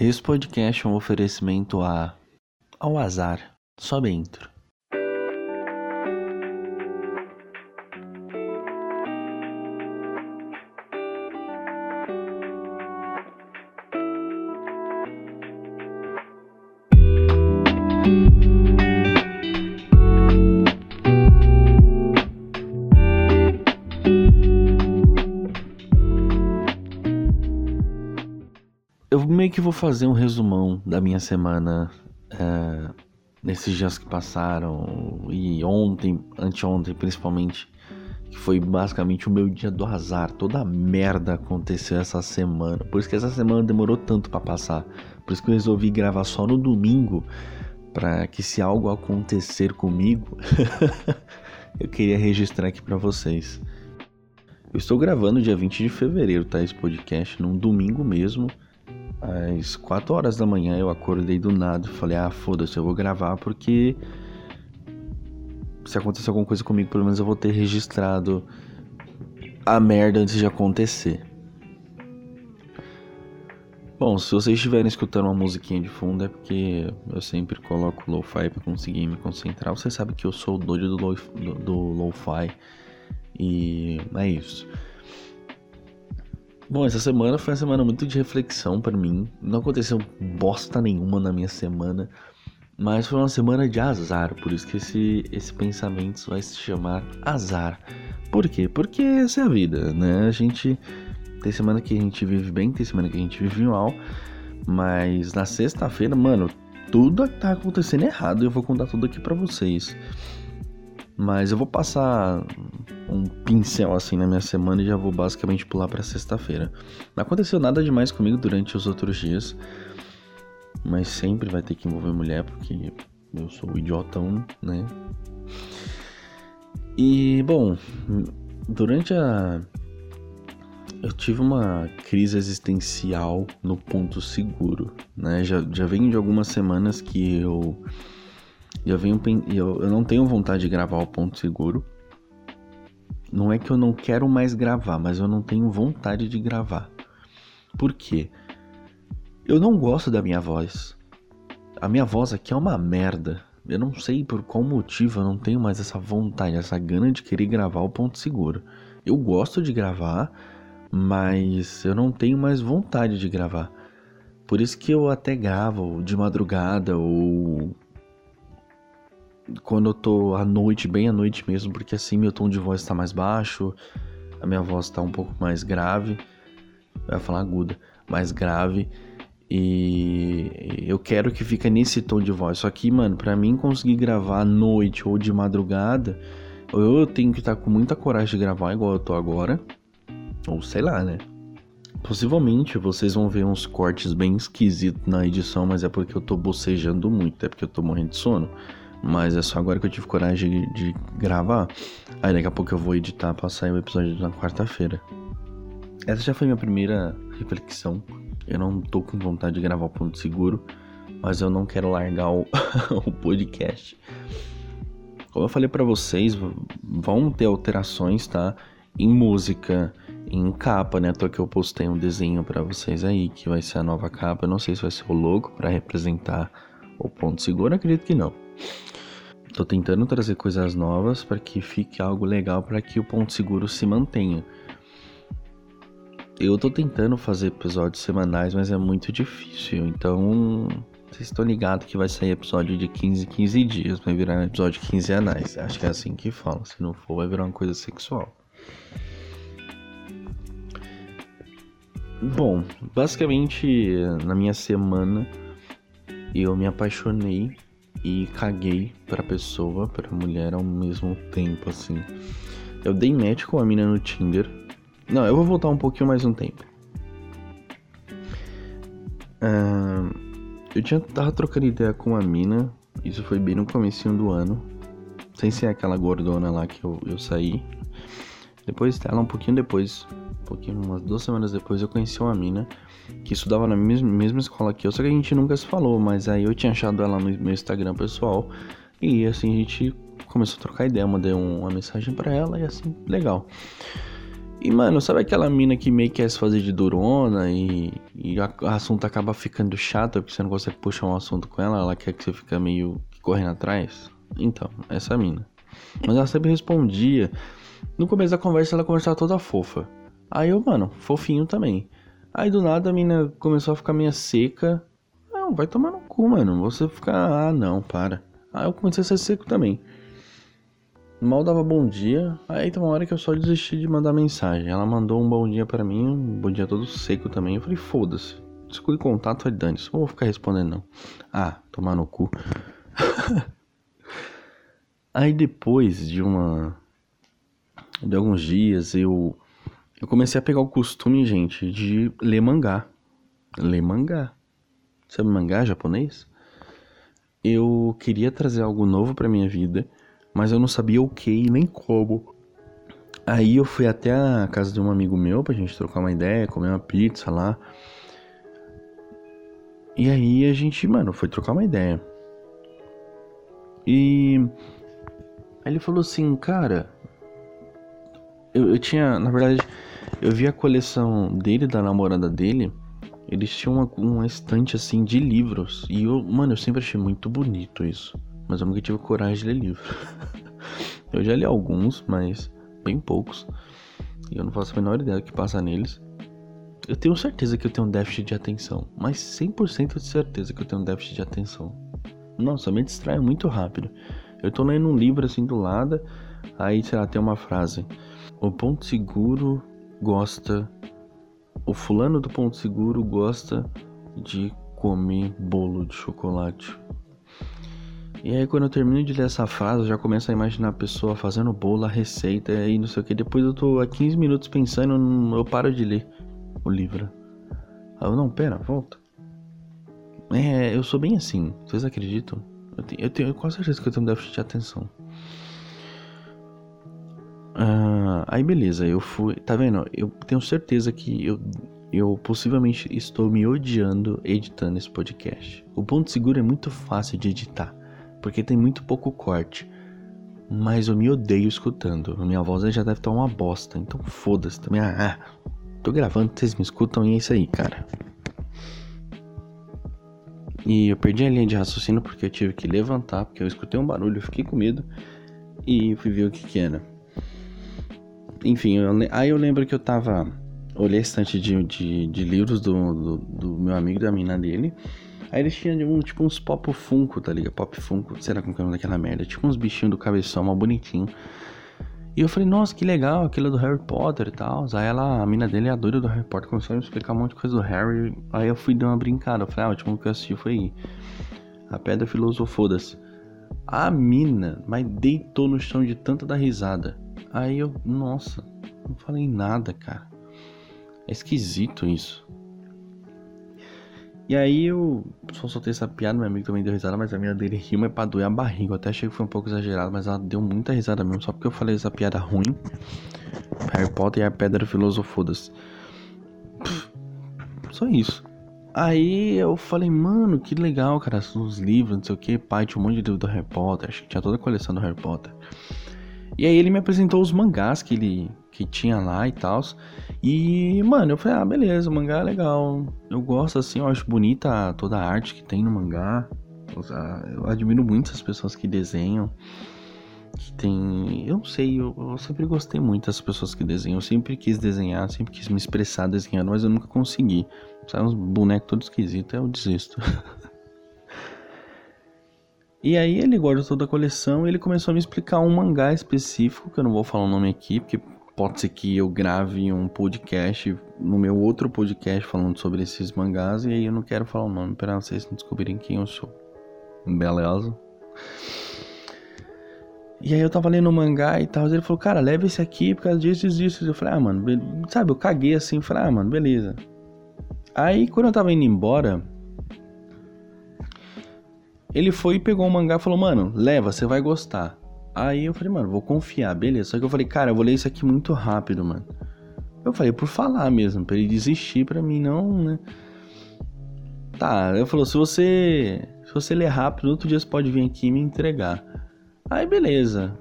Esse podcast é um oferecimento a ao azar, só dentro. Meio que vou fazer um resumão da minha semana é, nesses dias que passaram e ontem, anteontem principalmente, que foi basicamente o meu dia do azar. Toda a merda aconteceu essa semana. Por isso que essa semana demorou tanto para passar. Por isso que eu resolvi gravar só no domingo, para que se algo acontecer comigo, eu queria registrar aqui para vocês. Eu estou gravando dia 20 de fevereiro, tá? Esse podcast num domingo mesmo às 4 horas da manhã eu acordei do nada e falei: ah, foda-se, eu vou gravar porque se acontecer alguma coisa comigo, pelo menos eu vou ter registrado a merda antes de acontecer. Bom, se vocês estiverem escutando uma musiquinha de fundo é porque eu sempre coloco lo-fi para conseguir me concentrar. Vocês sabem que eu sou o doido do lo-fi lo e é isso. Bom, essa semana foi uma semana muito de reflexão para mim. Não aconteceu bosta nenhuma na minha semana, mas foi uma semana de azar. Por isso que esse, esse pensamento vai se chamar azar. Por quê? Porque essa é a vida, né? A gente tem semana que a gente vive bem, tem semana que a gente vive mal, mas na sexta-feira, mano, tudo tá acontecendo errado eu vou contar tudo aqui para vocês. Mas eu vou passar um pincel assim na minha semana e já vou basicamente pular para sexta-feira. Não aconteceu nada demais comigo durante os outros dias, mas sempre vai ter que envolver mulher porque eu sou idiotão, né? E bom, durante a eu tive uma crise existencial no ponto seguro, né? Já, já vem de algumas semanas que eu eu, venho, eu, eu não tenho vontade de gravar o ponto seguro. Não é que eu não quero mais gravar, mas eu não tenho vontade de gravar. Por quê? Eu não gosto da minha voz. A minha voz aqui é uma merda. Eu não sei por qual motivo eu não tenho mais essa vontade, essa gana de querer gravar o ponto seguro. Eu gosto de gravar, mas eu não tenho mais vontade de gravar. Por isso que eu até gravo de madrugada ou quando eu tô à noite, bem à noite mesmo, porque assim meu tom de voz está mais baixo, a minha voz está um pouco mais grave, eu ia falar aguda, mais grave, e eu quero que fique nesse tom de voz. Só que, mano, para mim conseguir gravar à noite ou de madrugada, ou eu tenho que estar tá com muita coragem de gravar igual eu tô agora, ou sei lá, né? Possivelmente vocês vão ver uns cortes bem esquisitos na edição, mas é porque eu tô bocejando muito, é porque eu tô morrendo de sono. Mas é só agora que eu tive coragem de, de gravar. Aí daqui a pouco eu vou editar pra sair o episódio na quarta-feira. Essa já foi minha primeira reflexão. Eu não tô com vontade de gravar o ponto seguro, mas eu não quero largar o, o podcast. Como eu falei para vocês, vão ter alterações, tá? Em música, em capa, né? Tô que eu postei um desenho para vocês aí, que vai ser a nova capa. Eu não sei se vai ser o logo para representar o ponto seguro, acredito que não. Tô tentando trazer coisas novas para que fique algo legal para que o ponto seguro se mantenha. Eu tô tentando fazer episódios semanais, mas é muito difícil. Então, vocês estão ligados que vai sair episódio de 15 15 dias, vai virar um episódio quinzenais. Acho que é assim que fala. Se não for, vai virar uma coisa sexual. Bom, basicamente na minha semana eu me apaixonei e caguei pra pessoa, pra mulher ao mesmo tempo, assim. Eu dei match com a mina no Tinder. Não, eu vou voltar um pouquinho mais um tempo. Uh, eu tinha, tava trocando ideia com a mina, isso foi bem no começo do ano. Sem ser aquela gordona lá que eu, eu saí. Depois dela, um pouquinho depois, um pouquinho, umas duas semanas depois, eu conheci uma mina que estudava na mesma, escola que eu, só que a gente nunca se falou, mas aí eu tinha achado ela no meu Instagram pessoal e assim a gente começou a trocar ideia, mandei uma mensagem para ela e assim, legal. E, mano, sabe aquela mina que meio que quer se fazer de durona e, e o assunto acaba ficando chato porque você não consegue puxar um assunto com ela, ela quer que você fique meio correndo atrás? Então, essa mina. Mas ela sempre respondia. No começo da conversa ela conversava toda fofa. Aí eu, mano, fofinho também. Aí do nada a mina começou a ficar meio seca. Não, vai tomar no cu, mano. Você ficar. Ah, não, para. Aí eu comecei a ser seco também. Mal dava bom dia. Aí tem uma hora que eu só desisti de mandar mensagem. Ela mandou um bom dia para mim, um bom dia todo seco também. Eu falei, foda-se. Exclui contato, vai dane Não vou ficar respondendo, não. Ah, tomar no cu. Aí depois de uma. De alguns dias eu. Eu comecei a pegar o costume, gente, de ler mangá. Ler mangá. Sabe mangá japonês? Eu queria trazer algo novo para minha vida mas eu não sabia o que e nem como. Aí eu fui até a casa de um amigo meu pra gente trocar uma ideia, comer uma pizza lá. E aí a gente, mano, foi trocar uma ideia. E aí ele falou assim, cara, eu, eu tinha, na verdade, eu vi a coleção dele, da namorada dele. Eles tinham uma, uma estante assim de livros. E eu, mano, eu sempre achei muito bonito isso mas eu nunca tive coragem de ler livro. eu já li alguns, mas bem poucos. E eu não faço a menor ideia do que passa neles. Eu tenho certeza que eu tenho um déficit de atenção, mas 100% de certeza que eu tenho um déficit de atenção. Nossa, me distraio muito rápido. Eu tô lendo um livro assim do lado, aí, sei lá, tem uma frase. O ponto seguro gosta. O fulano do ponto seguro gosta de comer bolo de chocolate. E aí quando eu termino de ler essa frase, eu já começo a imaginar a pessoa fazendo bolo, a receita e não sei o que. Depois eu tô há 15 minutos pensando, eu paro de ler o livro. Eu, não, pera, volta. É, eu sou bem assim, vocês acreditam? Eu tenho, eu tenho quase certeza que eu tenho déficit de atenção. Ah, aí beleza, eu fui. Tá vendo? Eu tenho certeza que eu, eu possivelmente estou me odiando editando esse podcast. O ponto seguro é muito fácil de editar porque tem muito pouco corte. Mas eu me odeio escutando. Minha voz já deve estar uma bosta. Então foda-se também. Ah, tô gravando, vocês me escutam e é isso aí, cara. E eu perdi a linha de raciocínio porque eu tive que levantar, porque eu escutei um barulho, eu fiquei com medo e fui ver o que que era. Enfim, eu, aí eu lembro que eu tava. Olhei a estante de, de, de livros do, do, do meu amigo da mina dele. Aí eles tinham um, tipo uns pop funko, tá ligado? Pop funko, será como que é o nome daquela merda? Tipo uns bichinhos do cabeção, mal bonitinho. E eu falei, nossa, que legal, aquilo é do Harry Potter e tal. Aí ela, a mina dele é a doida do Harry Potter, começou a me explicar um monte de coisa do Harry. Aí eu fui dar uma brincada. Eu falei, ah, o último que eu assisti foi A Pedra Filosofoda-se. A mina, mas deitou no chão de tanta da risada. Aí eu, nossa, não falei nada, cara. É esquisito isso. E aí eu só soltei essa piada, meu amigo também deu risada, mas a minha dele riu, mas pra doer a barriga. Eu até achei que foi um pouco exagerado, mas ela deu muita risada mesmo, só porque eu falei essa piada ruim. Harry Potter e a Pedra Filosofodas. Só isso. Aí eu falei, mano, que legal, cara, os livros, não sei o que. Pai tinha um monte de livro do Harry Potter, acho que tinha toda a coleção do Harry Potter. E aí ele me apresentou os mangás que ele que tinha lá e tal. E, mano, eu falei, ah, beleza, o mangá é legal. Eu gosto assim, eu acho bonita toda a arte que tem no mangá. Eu admiro muito as pessoas que desenham. Que tem. Eu não sei, eu, eu sempre gostei muito das pessoas que desenham. Eu sempre quis desenhar, sempre quis me expressar desenhando, mas eu nunca consegui. Sai uns bonecos todos esquisitos, eu desisto. E aí ele guardou toda a coleção e ele começou a me explicar um mangá específico, que eu não vou falar o nome aqui, porque pode ser que eu grave um podcast no meu outro podcast falando sobre esses mangás e aí eu não quero falar o nome para vocês não descobrirem quem eu sou. Beleza? E aí eu tava lendo o mangá e tal, e ele falou, cara, leva esse aqui por causa disso e disso. Eu falei, ah, mano, sabe, eu caguei assim, falei, ah, mano, beleza. Aí quando eu tava indo embora, ele foi e pegou o mangá e falou, mano, leva, você vai gostar. Aí eu falei, mano, vou confiar, beleza. Só que eu falei, cara, eu vou ler isso aqui muito rápido, mano. Eu falei, por falar mesmo, pra ele desistir, pra mim não, né? Tá, eu falou, se você. Se você ler rápido, outro dia você pode vir aqui e me entregar. Aí beleza.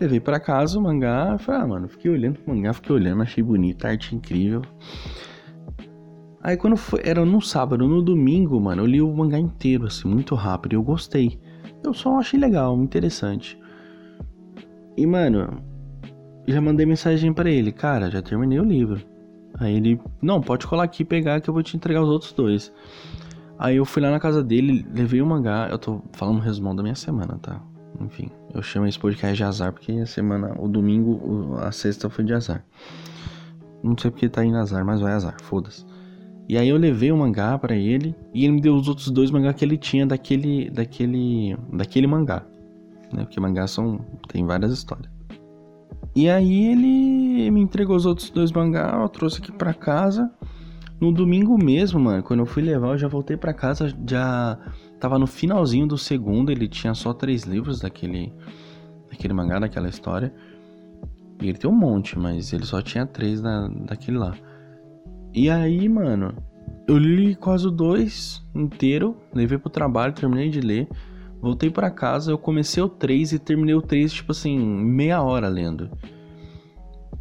Levei para casa o mangá, falei, ah, mano, fiquei olhando o mangá, fiquei olhando, achei bonito, arte incrível. Aí quando foi, era no sábado, no domingo, mano, eu li o mangá inteiro, assim, muito rápido, eu gostei. Eu só achei legal, interessante. E, mano, já mandei mensagem para ele, cara, já terminei o livro. Aí ele, não, pode colar aqui e pegar que eu vou te entregar os outros dois. Aí eu fui lá na casa dele, levei o mangá, eu tô falando um resumão da minha semana, tá? Enfim, eu chamo esse podcast de azar porque a semana, o domingo, a sexta foi de azar. Não sei porque tá indo azar, mas vai azar, foda-se. E aí eu levei o mangá para ele e ele me deu os outros dois mangá que ele tinha daquele daquele daquele mangá, né? Porque mangá são tem várias histórias. E aí ele me entregou os outros dois mangá, eu trouxe aqui para casa. No domingo mesmo, mano, quando eu fui levar, eu já voltei para casa, já tava no finalzinho do segundo, ele tinha só três livros daquele daquele mangá, daquela história. E ele tem um monte, mas ele só tinha três da, daquele lá. E aí, mano, eu li quase o dois inteiro, levei pro trabalho, terminei de ler. Voltei para casa, eu comecei o 3 e terminei o 3, tipo assim, meia hora lendo.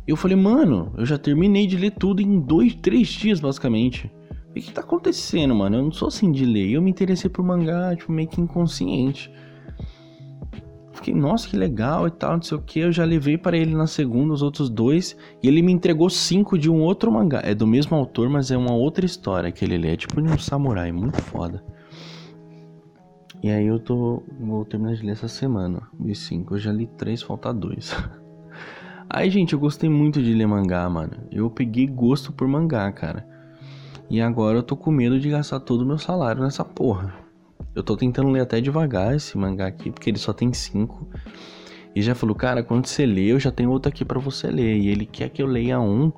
Eu falei, mano, eu já terminei de ler tudo em dois, três dias, basicamente. O que, que tá acontecendo, mano? Eu não sou assim de ler. Eu me interessei por mangá, tipo, meio que inconsciente. Fiquei, nossa, que legal e tal, não sei o que. Eu já levei para ele na segunda os outros dois. E ele me entregou cinco de um outro mangá. É do mesmo autor, mas é uma outra história que ele lê. É tipo de um samurai, muito foda. E aí eu tô. Vou terminar de ler essa semana. Os cinco. Eu já li três, falta dois. Aí, gente, eu gostei muito de ler mangá, mano. Eu peguei gosto por mangá, cara. E agora eu tô com medo de gastar todo o meu salário nessa porra. Eu tô tentando ler até devagar esse mangá aqui, porque ele só tem cinco. E já falou, cara, quando você lê, eu já tenho outro aqui para você ler. E ele quer que eu leia um,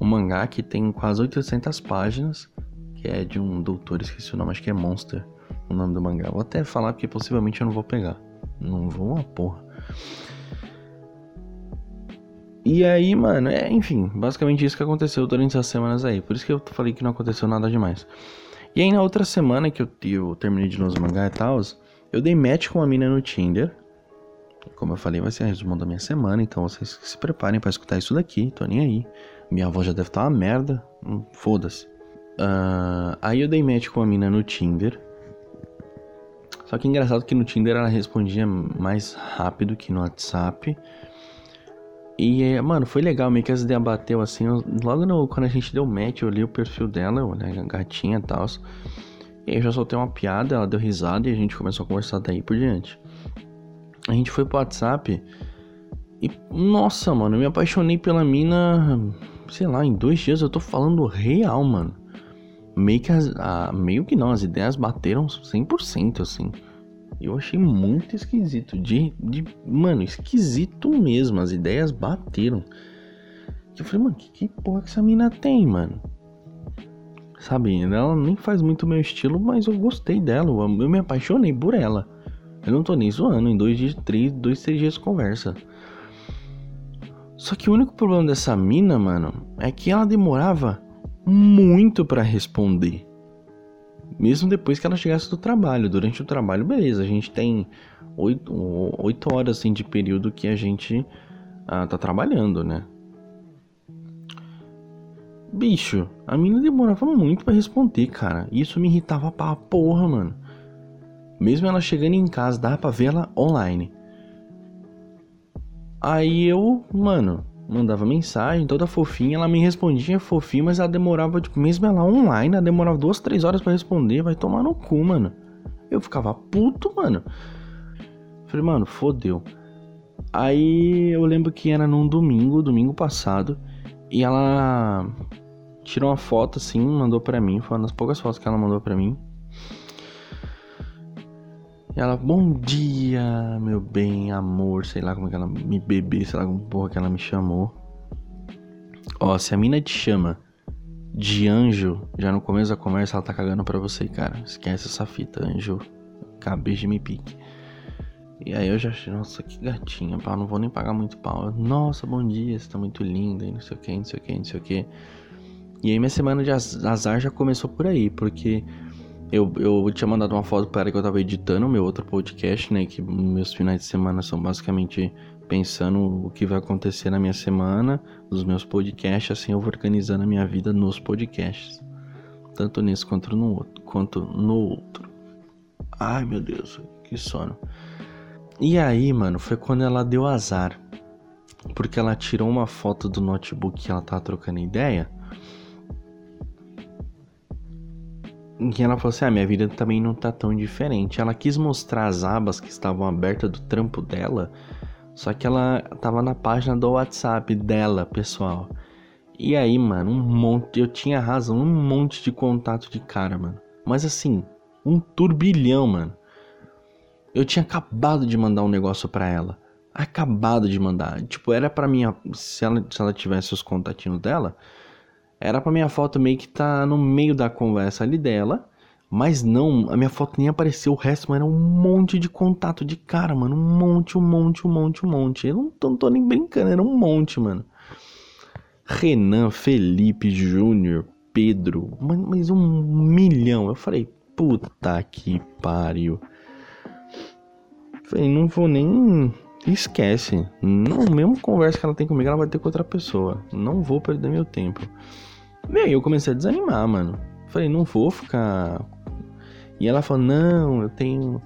um mangá que tem quase 800 páginas, que é de um doutor, esqueci o nome, acho que é Monster, o nome do mangá. Vou até falar porque possivelmente eu não vou pegar. Não vou uma porra. E aí, mano, é, enfim, basicamente isso que aconteceu durante essas semanas aí. Por isso que eu falei que não aconteceu nada demais. E aí na outra semana que eu, eu terminei de novo os mangá e tal, eu dei match com uma mina no Tinder. Como eu falei, vai ser a resumo da minha semana, então vocês se preparem para escutar isso daqui, tô nem aí. Minha voz já deve estar tá uma merda, hum, foda-se. Uh, aí eu dei match com uma mina no Tinder. Só que engraçado que no Tinder ela respondia mais rápido que no WhatsApp. E, mano, foi legal, meio que as ideias bateu assim. Logo no, quando a gente deu match, eu li o perfil dela, né, gatinha e tal. E eu já soltei uma piada, ela deu risada e a gente começou a conversar daí por diante. A gente foi pro WhatsApp e, nossa, mano, eu me apaixonei pela mina, sei lá, em dois dias eu tô falando real, mano. Meio que, as, a, meio que não, as ideias bateram 100%, assim. Eu achei muito esquisito. De, de. Mano, esquisito mesmo. As ideias bateram. Eu falei, mano, que, que porra que essa mina tem, mano? Sabe, ela nem faz muito meu estilo, mas eu gostei dela. Eu, eu me apaixonei por ela. Eu não tô nem zoando. Em dois dias, três, dois, três dias conversa. Só que o único problema dessa mina, mano, é que ela demorava muito para responder. Mesmo depois que ela chegasse do trabalho. Durante o trabalho, beleza, a gente tem oito, oito horas assim, de período que a gente ah, tá trabalhando, né? Bicho, a menina demorava muito para responder, cara. Isso me irritava pra porra, mano. Mesmo ela chegando em casa, dava pra ver ela online. Aí eu, mano, mandava mensagem, toda fofinha, ela me respondia fofinha, mas ela demorava, tipo, mesmo ela online, ela demorava duas, três horas para responder, vai tomar no cu, mano. Eu ficava puto, mano. Falei, mano, fodeu. Aí eu lembro que era num domingo, domingo passado, e ela tirou uma foto assim, mandou para mim, foi uma das poucas fotos que ela mandou para mim. E ela, bom dia, meu bem, amor, sei lá como que ela me bebê, sei lá como porra que ela me chamou. Ó, se a mina te chama de anjo, já no começo da conversa ela tá cagando pra você, cara. Esquece essa fita, anjo. Cabeça de me pique. E aí eu já achei, nossa, que gatinha, pá, não vou nem pagar muito pau. Nossa, bom dia, você tá muito linda, e não sei o que, não sei o que, não sei o que. E aí minha semana de azar já começou por aí, porque eu, eu tinha mandado uma foto para que eu tava editando o meu outro podcast, né? Que meus finais de semana são basicamente pensando o que vai acontecer na minha semana, nos meus podcasts, assim eu vou organizando a minha vida nos podcasts. Tanto nesse quanto no outro. Quanto no outro. Ai meu Deus, que sono. E aí, mano, foi quando ela deu azar. Porque ela tirou uma foto do notebook que ela tava trocando ideia. E ela falou assim: Ah, minha vida também não tá tão diferente. Ela quis mostrar as abas que estavam abertas do trampo dela. Só que ela tava na página do WhatsApp dela, pessoal. E aí, mano, um monte. Eu tinha razão, um monte de contato de cara, mano. Mas assim, um turbilhão, mano. Eu tinha acabado de mandar um negócio para ela. Acabado de mandar. Tipo, era para minha. Se ela, se ela tivesse os contatinhos dela, era pra minha foto meio que tá no meio da conversa ali dela. Mas não, a minha foto nem apareceu, o resto, mano, era um monte de contato de cara, mano. Um monte, um monte, um monte, um monte. Eu não tô, não tô nem brincando, era um monte, mano. Renan, Felipe, Júnior, Pedro, mas um milhão. Eu falei, puta que pariu. Falei, não vou nem. Esquece. Não, mesmo conversa que ela tem comigo, ela vai ter com outra pessoa. Não vou perder meu tempo. Aí eu comecei a desanimar, mano. Falei, não vou ficar. E ela falou, não, eu tenho.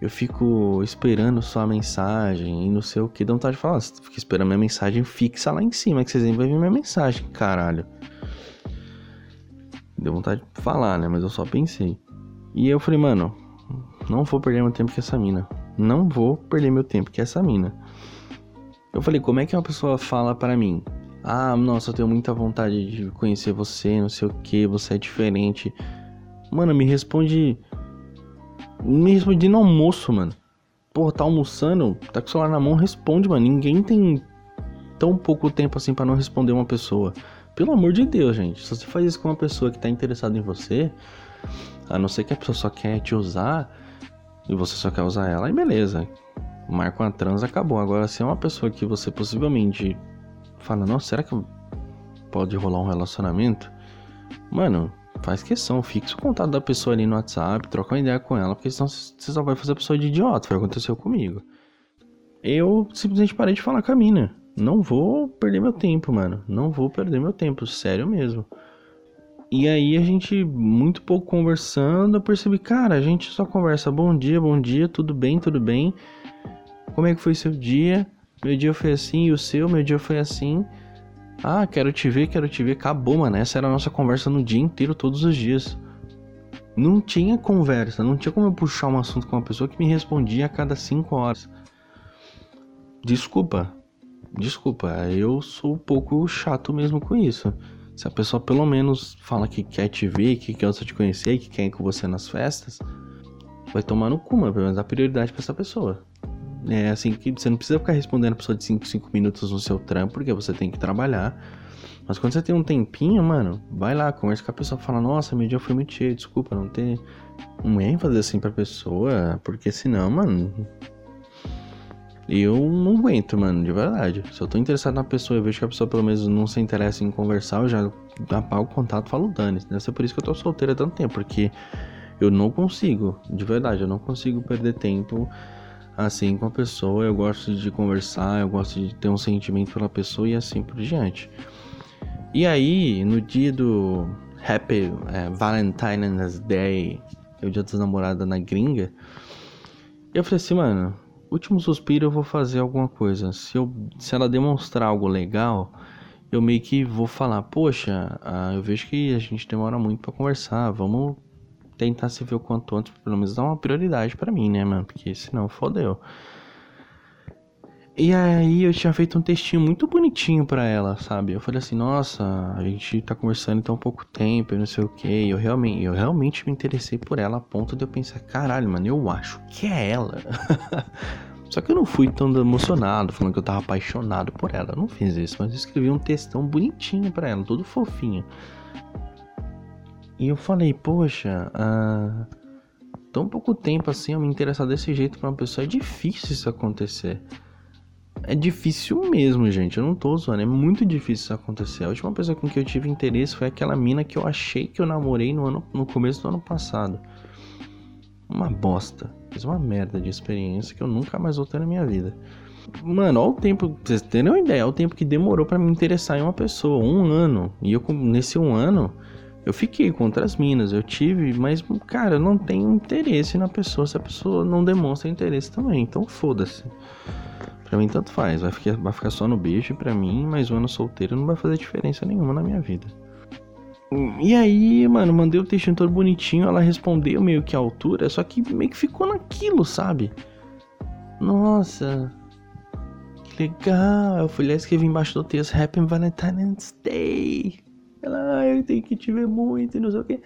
Eu fico esperando só a mensagem e não sei o que. Dá vontade de falar, você fica esperando minha mensagem fixa lá em cima, que vocês vão ver minha mensagem, caralho. Deu vontade de falar, né? Mas eu só pensei. E eu falei, mano, não vou perder meu tempo com essa mina. Não vou perder meu tempo com essa mina. Eu falei, como é que uma pessoa fala para mim? Ah, nossa, eu tenho muita vontade de conhecer você, não sei o que, você é diferente. Mano, me responde. Me responde no almoço, mano. Porra, tá almoçando, tá com o celular na mão, responde, mano. Ninguém tem tão pouco tempo assim para não responder uma pessoa. Pelo amor de Deus, gente. Se você faz isso com uma pessoa que tá interessada em você, a não ser que a pessoa só quer te usar e você só quer usar ela, aí beleza. Marca uma trans, acabou. Agora, se é uma pessoa que você possivelmente fala, nossa, será que pode rolar um relacionamento? Mano, faz questão, fixa o contato da pessoa ali no WhatsApp, troca uma ideia com ela, porque senão você só vai fazer a pessoa de idiota, foi o que aconteceu comigo. Eu simplesmente parei de falar com a mina. Não vou perder meu tempo, mano. Não vou perder meu tempo, sério mesmo. E aí a gente, muito pouco conversando, eu percebi, cara, a gente só conversa bom dia, bom dia, tudo bem, tudo bem. Como é que foi seu dia? Meu dia foi assim, e o seu, meu dia foi assim. Ah, quero te ver, quero te ver. Acabou, mano. Essa era a nossa conversa no dia inteiro, todos os dias. Não tinha conversa, não tinha como eu puxar um assunto com uma pessoa que me respondia a cada cinco horas. Desculpa, desculpa, eu sou um pouco chato mesmo com isso. Se a pessoa pelo menos fala que quer te ver, que quer te conhecer, que quer ir com você nas festas, vai tomar no cu, mas pelo menos dá prioridade pra essa pessoa. É assim que você não precisa ficar respondendo a pessoa de 5 5 minutos no seu trampo, porque você tem que trabalhar. Mas quando você tem um tempinho, mano, vai lá, conversa com a pessoa, fala, nossa, meu dia foi muito cheio, desculpa, não ter um ênfase assim pra pessoa, porque senão, mano, eu não aguento, mano, de verdade. Se eu tô interessado na pessoa e vejo que a pessoa pelo menos não se interessa em conversar, eu já apago o contato e falo dane. Deve ser por isso que eu tô solteiro há tanto tempo, porque eu não consigo, de verdade, eu não consigo perder tempo assim com a pessoa. Eu gosto de conversar, eu gosto de ter um sentimento pela pessoa e assim por diante. E aí, no dia do Happy é, Valentine's Day, é o dia dos namorados na gringa, eu falei assim, mano, último suspiro eu vou fazer alguma coisa. Se, eu, se ela demonstrar algo legal, eu meio que vou falar, poxa, ah, eu vejo que a gente demora muito para conversar, vamos tentar se ver o quanto antes, pelo menos dar uma prioridade para mim, né, mano? Porque senão fodeu. E aí eu tinha feito um textinho muito bonitinho para ela, sabe? Eu falei assim, nossa, a gente tá conversando então há pouco tempo e não sei o que. Eu realmente, eu realmente me interessei por ela a ponto de eu pensar, caralho, mano, eu acho que é ela. Só que eu não fui tão emocionado, falando que eu tava apaixonado por ela. Eu não fiz isso, mas eu escrevi um textão bonitinho para ela, todo fofinho. E eu falei, poxa, ah, tão pouco tempo assim eu me interessar desse jeito pra uma pessoa, é difícil isso acontecer. É difícil mesmo, gente. Eu não tô zoando. É muito difícil isso acontecer. A última pessoa com que eu tive interesse foi aquela mina que eu achei que eu namorei no, ano, no começo do ano passado. Uma bosta. Fiz uma merda de experiência que eu nunca mais vou ter na minha vida. Mano, olha o tempo, pra vocês terem uma ideia, olha o tempo que demorou para me interessar em uma pessoa, um ano. E eu, nesse um ano, eu fiquei com outras minas, eu tive, mas, cara, eu não tenho interesse na pessoa se a pessoa não demonstra interesse também. Então foda-se. Pra mim, tanto faz. Vai ficar, vai ficar só no beijo. E pra mim, mais um ano solteiro não vai fazer diferença nenhuma na minha vida. E aí, mano, mandei o textinho todo bonitinho. Ela respondeu meio que a altura, só que meio que ficou naquilo, sabe? Nossa, que legal. Eu fui lá e escrevi embaixo do texto: Happy Valentine's Day. Ela, ah, eu tenho que te ver muito e não sei o que.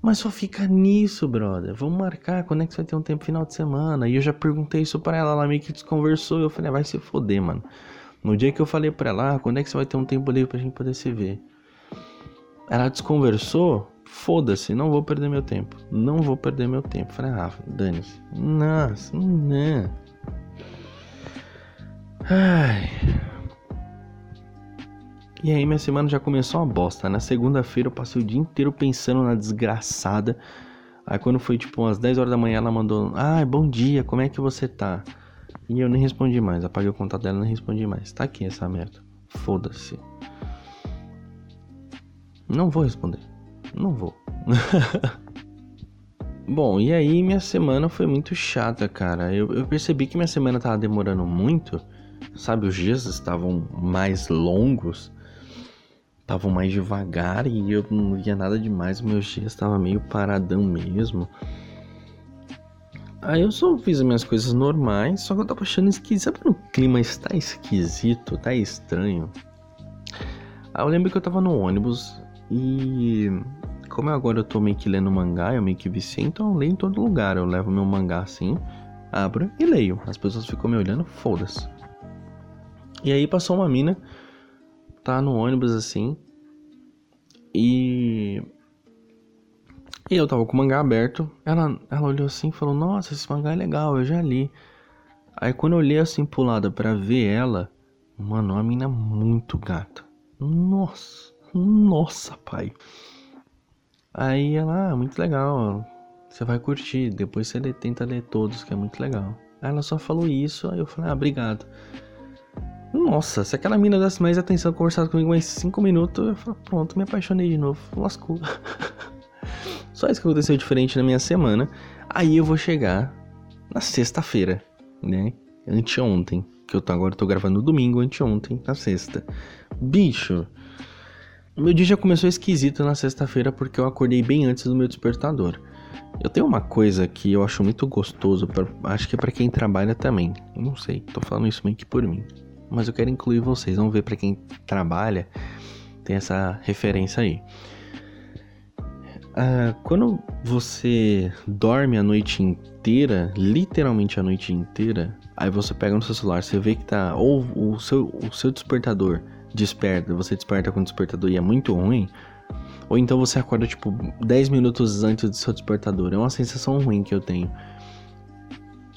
Mas só fica nisso, brother. Vamos marcar quando é que você vai ter um tempo final de semana. E eu já perguntei isso pra ela, ela meio que desconversou. Eu falei, ah, vai se foder, mano. No dia que eu falei pra ela, ah, quando é que você vai ter um tempo livre pra gente poder se ver? Ela desconversou, foda-se, não vou perder meu tempo. Não vou perder meu tempo. Falei, ah, dane-se. Nossa, não. Ai. E aí minha semana já começou uma bosta. Na segunda-feira eu passei o dia inteiro pensando na desgraçada. Aí quando foi tipo umas 10 horas da manhã ela mandou: "Ah, bom dia, como é que você tá?" E eu nem respondi mais. Apaguei o contato dela nem respondi mais. Tá aqui essa merda. Foda-se. Não vou responder. Não vou. Bom, e aí minha semana foi muito chata, cara. Eu, eu percebi que minha semana tava demorando muito. Sabe, os dias estavam mais longos estavam mais devagar e eu não via nada demais, meus dias estavam meio paradão mesmo. Aí eu só fiz as minhas coisas normais, só que eu tava achando esquisito. Sabe quando o clima está esquisito, tá estranho? Aí eu lembro que eu tava no ônibus e como agora eu tô meio que lendo mangá, eu meio que viciei, então eu leio em todo lugar. Eu levo meu mangá assim, abro e leio. As pessoas ficam me olhando, foda-se. E aí passou uma mina tá no ônibus assim. E. E eu tava com o mangá aberto. Ela, ela olhou assim e falou: Nossa, esse mangá é legal, eu já li. Aí quando eu olhei assim pro lado pra ver ela, mano, uma mina muito gata. Nossa, nossa, pai. Aí ela, ah, muito legal, você vai curtir. Depois você tenta ler todos, que é muito legal. Aí ela só falou isso, aí eu falei, ah, obrigado. Nossa, se aquela mina desse mais atenção, conversasse comigo mais 5 minutos, eu falo, pronto, me apaixonei de novo. Lascou. Só isso que aconteceu diferente na minha semana. Aí eu vou chegar na sexta-feira, né? Anteontem. Que eu tô, agora tô gravando no domingo, anteontem, na sexta. Bicho, meu dia já começou esquisito na sexta-feira porque eu acordei bem antes do meu despertador. Eu tenho uma coisa que eu acho muito gostoso, pra, acho que é para quem trabalha também. Eu não sei, tô falando isso meio que por mim mas eu quero incluir vocês. Vamos ver para quem trabalha, tem essa referência aí. Uh, quando você dorme a noite inteira, literalmente a noite inteira, aí você pega no seu celular, você vê que tá. Ou o seu, o seu despertador desperta, você desperta com o despertador e é muito ruim. Ou então você acorda tipo 10 minutos antes do seu despertador. É uma sensação ruim que eu tenho.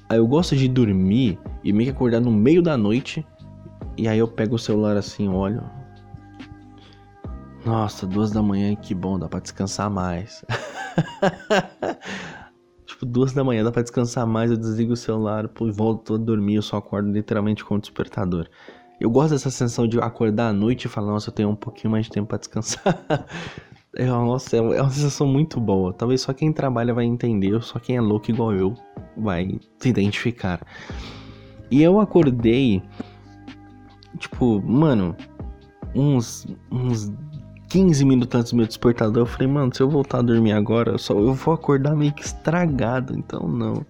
Aí eu gosto de dormir e meio que acordar no meio da noite e aí eu pego o celular assim, olho. Nossa, duas da manhã, que bom, dá pra descansar mais. tipo, duas da manhã dá pra descansar mais, eu desligo o celular, pô, volto a dormir, eu só acordo literalmente com o despertador. Eu gosto dessa sensação de acordar à noite e falar, nossa, eu tenho um pouquinho mais de tempo pra descansar. é, nossa, é uma sensação muito boa. Talvez só quem trabalha vai entender, só quem é louco igual eu vai se identificar. E eu acordei tipo, mano, uns, uns 15 minutos antes do meu despertador, eu falei, mano, se eu voltar a dormir agora, eu, só, eu vou acordar meio que estragado, então não.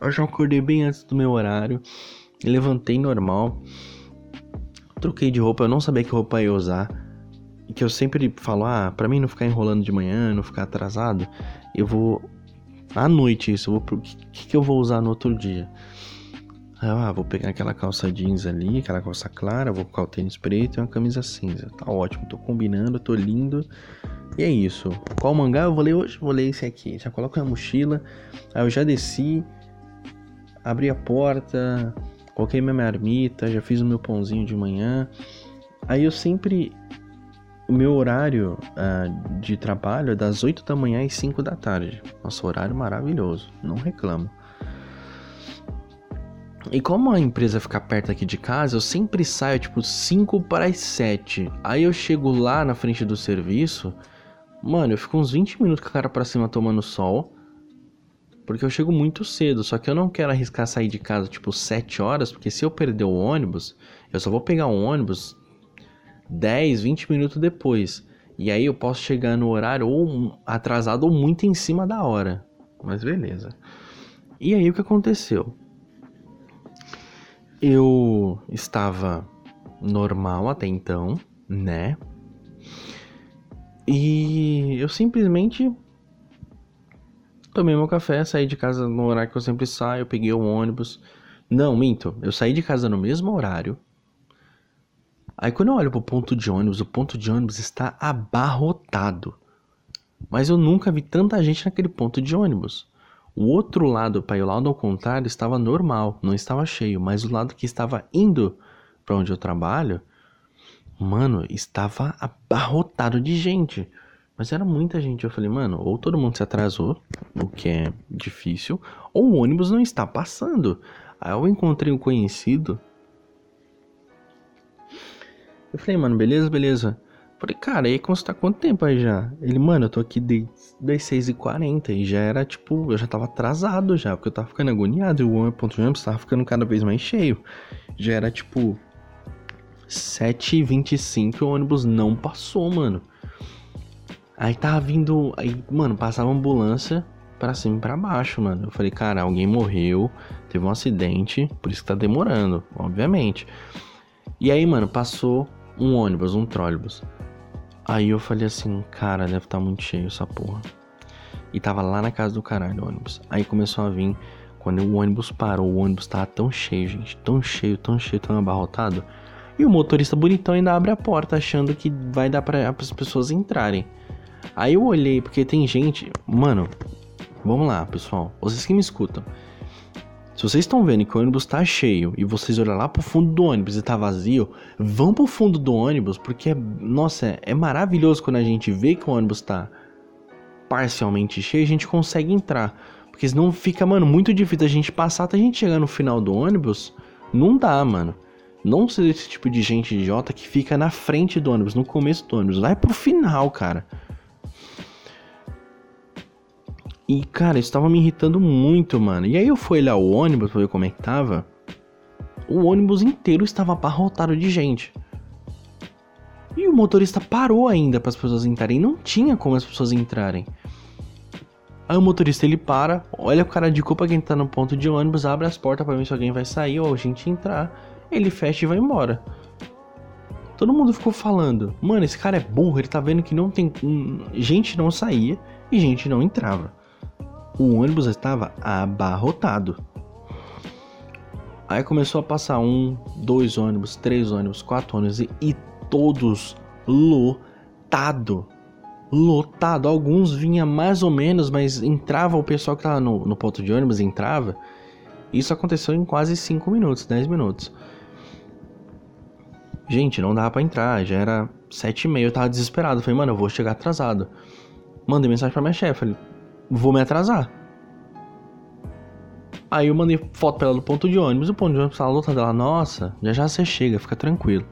Eu já acordei bem antes do meu horário, levantei normal, troquei de roupa, eu não sabia que roupa ia usar, que eu sempre falo, ah, pra mim não ficar enrolando de manhã, não ficar atrasado, eu vou à noite isso, pro que, que eu vou usar no outro dia. Ah, vou pegar aquela calça jeans ali, aquela calça clara, vou colocar o tênis preto e uma camisa cinza. Tá ótimo, tô combinando, tô lindo. E é isso. Qual mangá eu vou ler hoje? Vou ler esse aqui. Já coloco na mochila. Aí eu já desci, abri a porta, coloquei minha marmita, já fiz o meu pãozinho de manhã. Aí eu sempre. O meu horário uh, de trabalho é das 8 da manhã às 5 da tarde. Nossa, horário maravilhoso, não reclamo. E como a empresa fica perto aqui de casa, eu sempre saio tipo 5 para as 7. Aí eu chego lá na frente do serviço, mano, eu fico uns 20 minutos com a cara para cima tomando sol. Porque eu chego muito cedo, só que eu não quero arriscar sair de casa tipo 7 horas, porque se eu perder o ônibus, eu só vou pegar o ônibus 10, 20 minutos depois. E aí eu posso chegar no horário ou atrasado ou muito em cima da hora. Mas beleza. E aí o que aconteceu? Eu estava normal até então, né? E eu simplesmente tomei meu café, saí de casa no horário que eu sempre saio, peguei o ônibus. Não, minto, eu saí de casa no mesmo horário. Aí quando eu olho pro ponto de ônibus, o ponto de ônibus está abarrotado. Mas eu nunca vi tanta gente naquele ponto de ônibus. O outro lado, para o lado ao contrário, estava normal, não estava cheio, mas o lado que estava indo para onde eu trabalho, mano, estava abarrotado de gente. Mas era muita gente. Eu falei, mano, ou todo mundo se atrasou, o que é difícil, ou o ônibus não está passando. Aí eu encontrei um conhecido. Eu falei, mano, beleza, beleza. Falei, cara, aí consta quanto tempo aí já? Ele, mano, eu tô aqui das 6h40 e já era tipo, eu já tava atrasado já, porque eu tava ficando agoniado e o ponto de ônibus tava ficando cada vez mais cheio. Já era tipo 7h25 e o ônibus não passou, mano. Aí tava vindo. Aí, mano, passava ambulância pra cima e pra baixo, mano. Eu falei, cara, alguém morreu, teve um acidente, por isso que tá demorando, obviamente. E aí, mano, passou um ônibus, um trólebus. Aí eu falei assim, cara, deve estar tá muito cheio essa porra. E tava lá na casa do caralho o ônibus. Aí começou a vir, quando o ônibus parou, o ônibus tava tão cheio, gente, tão cheio, tão cheio, tão abarrotado. E o motorista bonitão ainda abre a porta achando que vai dar para as pessoas entrarem. Aí eu olhei, porque tem gente. Mano, vamos lá, pessoal. Vocês que me escutam. Se vocês estão vendo que o ônibus tá cheio e vocês olham lá pro fundo do ônibus e tá vazio, vão pro fundo do ônibus, porque, nossa, é, é maravilhoso quando a gente vê que o ônibus tá parcialmente cheio a gente consegue entrar. Porque senão fica, mano, muito difícil a gente passar até a gente chegar no final do ônibus. Não dá, mano. Não ser esse tipo de gente idiota que fica na frente do ônibus, no começo do ônibus. Vai pro final, cara. E, cara, isso tava me irritando muito, mano. E aí eu fui olhar o ônibus pra ver como é que tava. O ônibus inteiro estava abarrotado de gente. E o motorista parou ainda para as pessoas entrarem. Não tinha como as pessoas entrarem. Aí o motorista ele para, olha o cara de culpa quem tá no ponto de ônibus, abre as portas para ver se alguém vai sair ou a gente entrar. Ele fecha e vai embora. Todo mundo ficou falando, mano, esse cara é burro, ele tá vendo que não tem. Gente não saía e gente não entrava o ônibus estava abarrotado. Aí começou a passar um, dois ônibus, três ônibus, quatro ônibus e, e todos lotado. Lotado. Alguns vinha mais ou menos, mas entrava o pessoal que tava no, no ponto de ônibus, entrava. Isso aconteceu em quase 5 minutos, 10 minutos. Gente, não dava para entrar, já era sete e meia, eu tava desesperado. Falei, mano, eu vou chegar atrasado. Mandei mensagem pra minha chefe, falei, vou me atrasar. Aí eu mandei foto pra ela do ponto de ônibus, o ponto de ônibus tava lotado. Ela, nossa, já já você chega, fica tranquilo.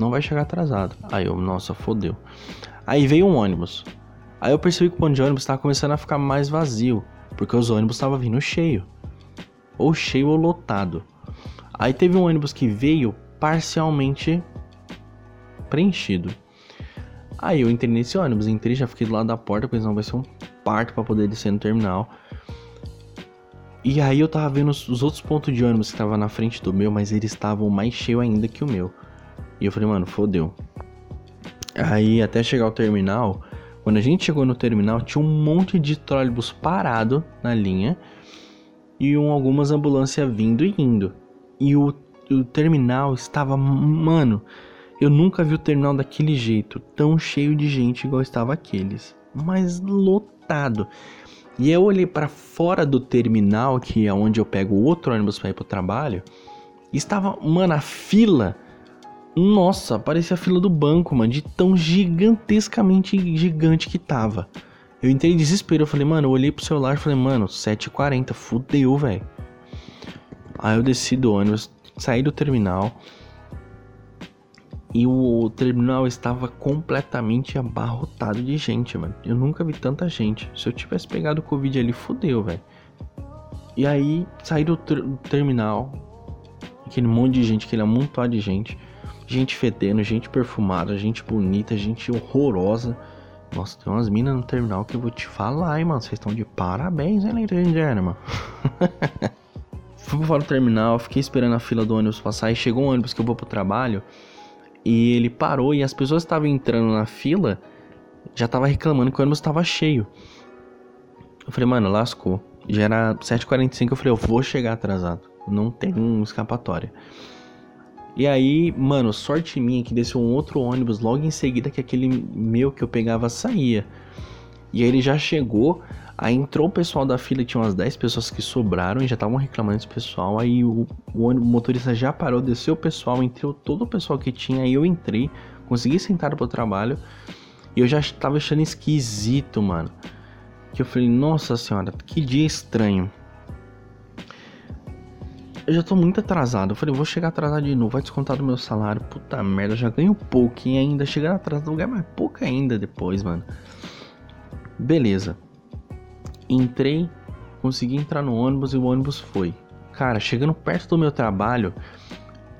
Não vai chegar atrasado. Aí eu, nossa, fodeu. Aí veio um ônibus. Aí eu percebi que o ponto de ônibus tava começando a ficar mais vazio, porque os ônibus estavam vindo cheio. Ou cheio ou lotado. Aí teve um ônibus que veio parcialmente preenchido. Aí eu entrei nesse ônibus, entrei, já fiquei do lado da porta, pensando vai ser um parto para poder descer no terminal. E aí eu tava vendo os, os outros pontos de ônibus que estavam na frente do meu, mas eles estavam mais cheios ainda que o meu. E eu falei, mano, fodeu. Aí até chegar ao terminal, quando a gente chegou no terminal, tinha um monte de trólebus parado na linha e um, algumas ambulâncias vindo e indo. E o, o terminal estava, mano, eu nunca vi o terminal daquele jeito, tão cheio de gente igual estava aqueles. Mas lotado. E eu olhei para fora do terminal, que é onde eu pego outro ônibus para ir pro trabalho, estava, mano, a fila. Nossa, parecia a fila do banco, mano, de tão gigantescamente gigante que tava. Eu entrei em desespero, eu falei, mano, eu olhei pro celular e falei, mano, 7h40, fudeu, velho. Aí eu desci do ônibus, saí do terminal. E o terminal estava completamente abarrotado de gente, mano. Eu nunca vi tanta gente. Se eu tivesse pegado o Covid ali, fodeu, velho. E aí, saí do, ter do terminal. Aquele monte de gente, aquele amontoado de gente. Gente fedendo, gente perfumada, gente bonita, gente horrorosa. Nossa, tem umas minas no terminal que eu vou te falar, hein, mano. Vocês estão de parabéns, hein, ladies and gentlemen. Fui fora do terminal, fiquei esperando a fila do ônibus passar. E chegou um ônibus que eu vou pro trabalho. E ele parou e as pessoas estavam entrando na fila já tava reclamando que o ônibus estava cheio. Eu falei, mano, lascou. Já era 7h45, eu falei, eu vou chegar atrasado. Não tem escapatória. E aí, mano, sorte minha que desceu um outro ônibus logo em seguida que aquele meu que eu pegava saía. E aí ele já chegou, aí entrou o pessoal da fila, tinha umas 10 pessoas que sobraram e já estavam reclamando desse pessoal. Aí o, o, o motorista já parou, desceu o pessoal, entrou todo o pessoal que tinha, aí eu entrei, consegui sentar pro trabalho. E eu já tava achando esquisito, mano. Que eu falei, nossa senhora, que dia estranho. Eu já tô muito atrasado. Eu falei, vou chegar atrasado de novo, vai descontar do meu salário. Puta merda, já ganho pouco e ainda chegar atrasado lugar mais pouco ainda depois, mano. Beleza. Entrei, consegui entrar no ônibus e o ônibus foi. Cara, chegando perto do meu trabalho,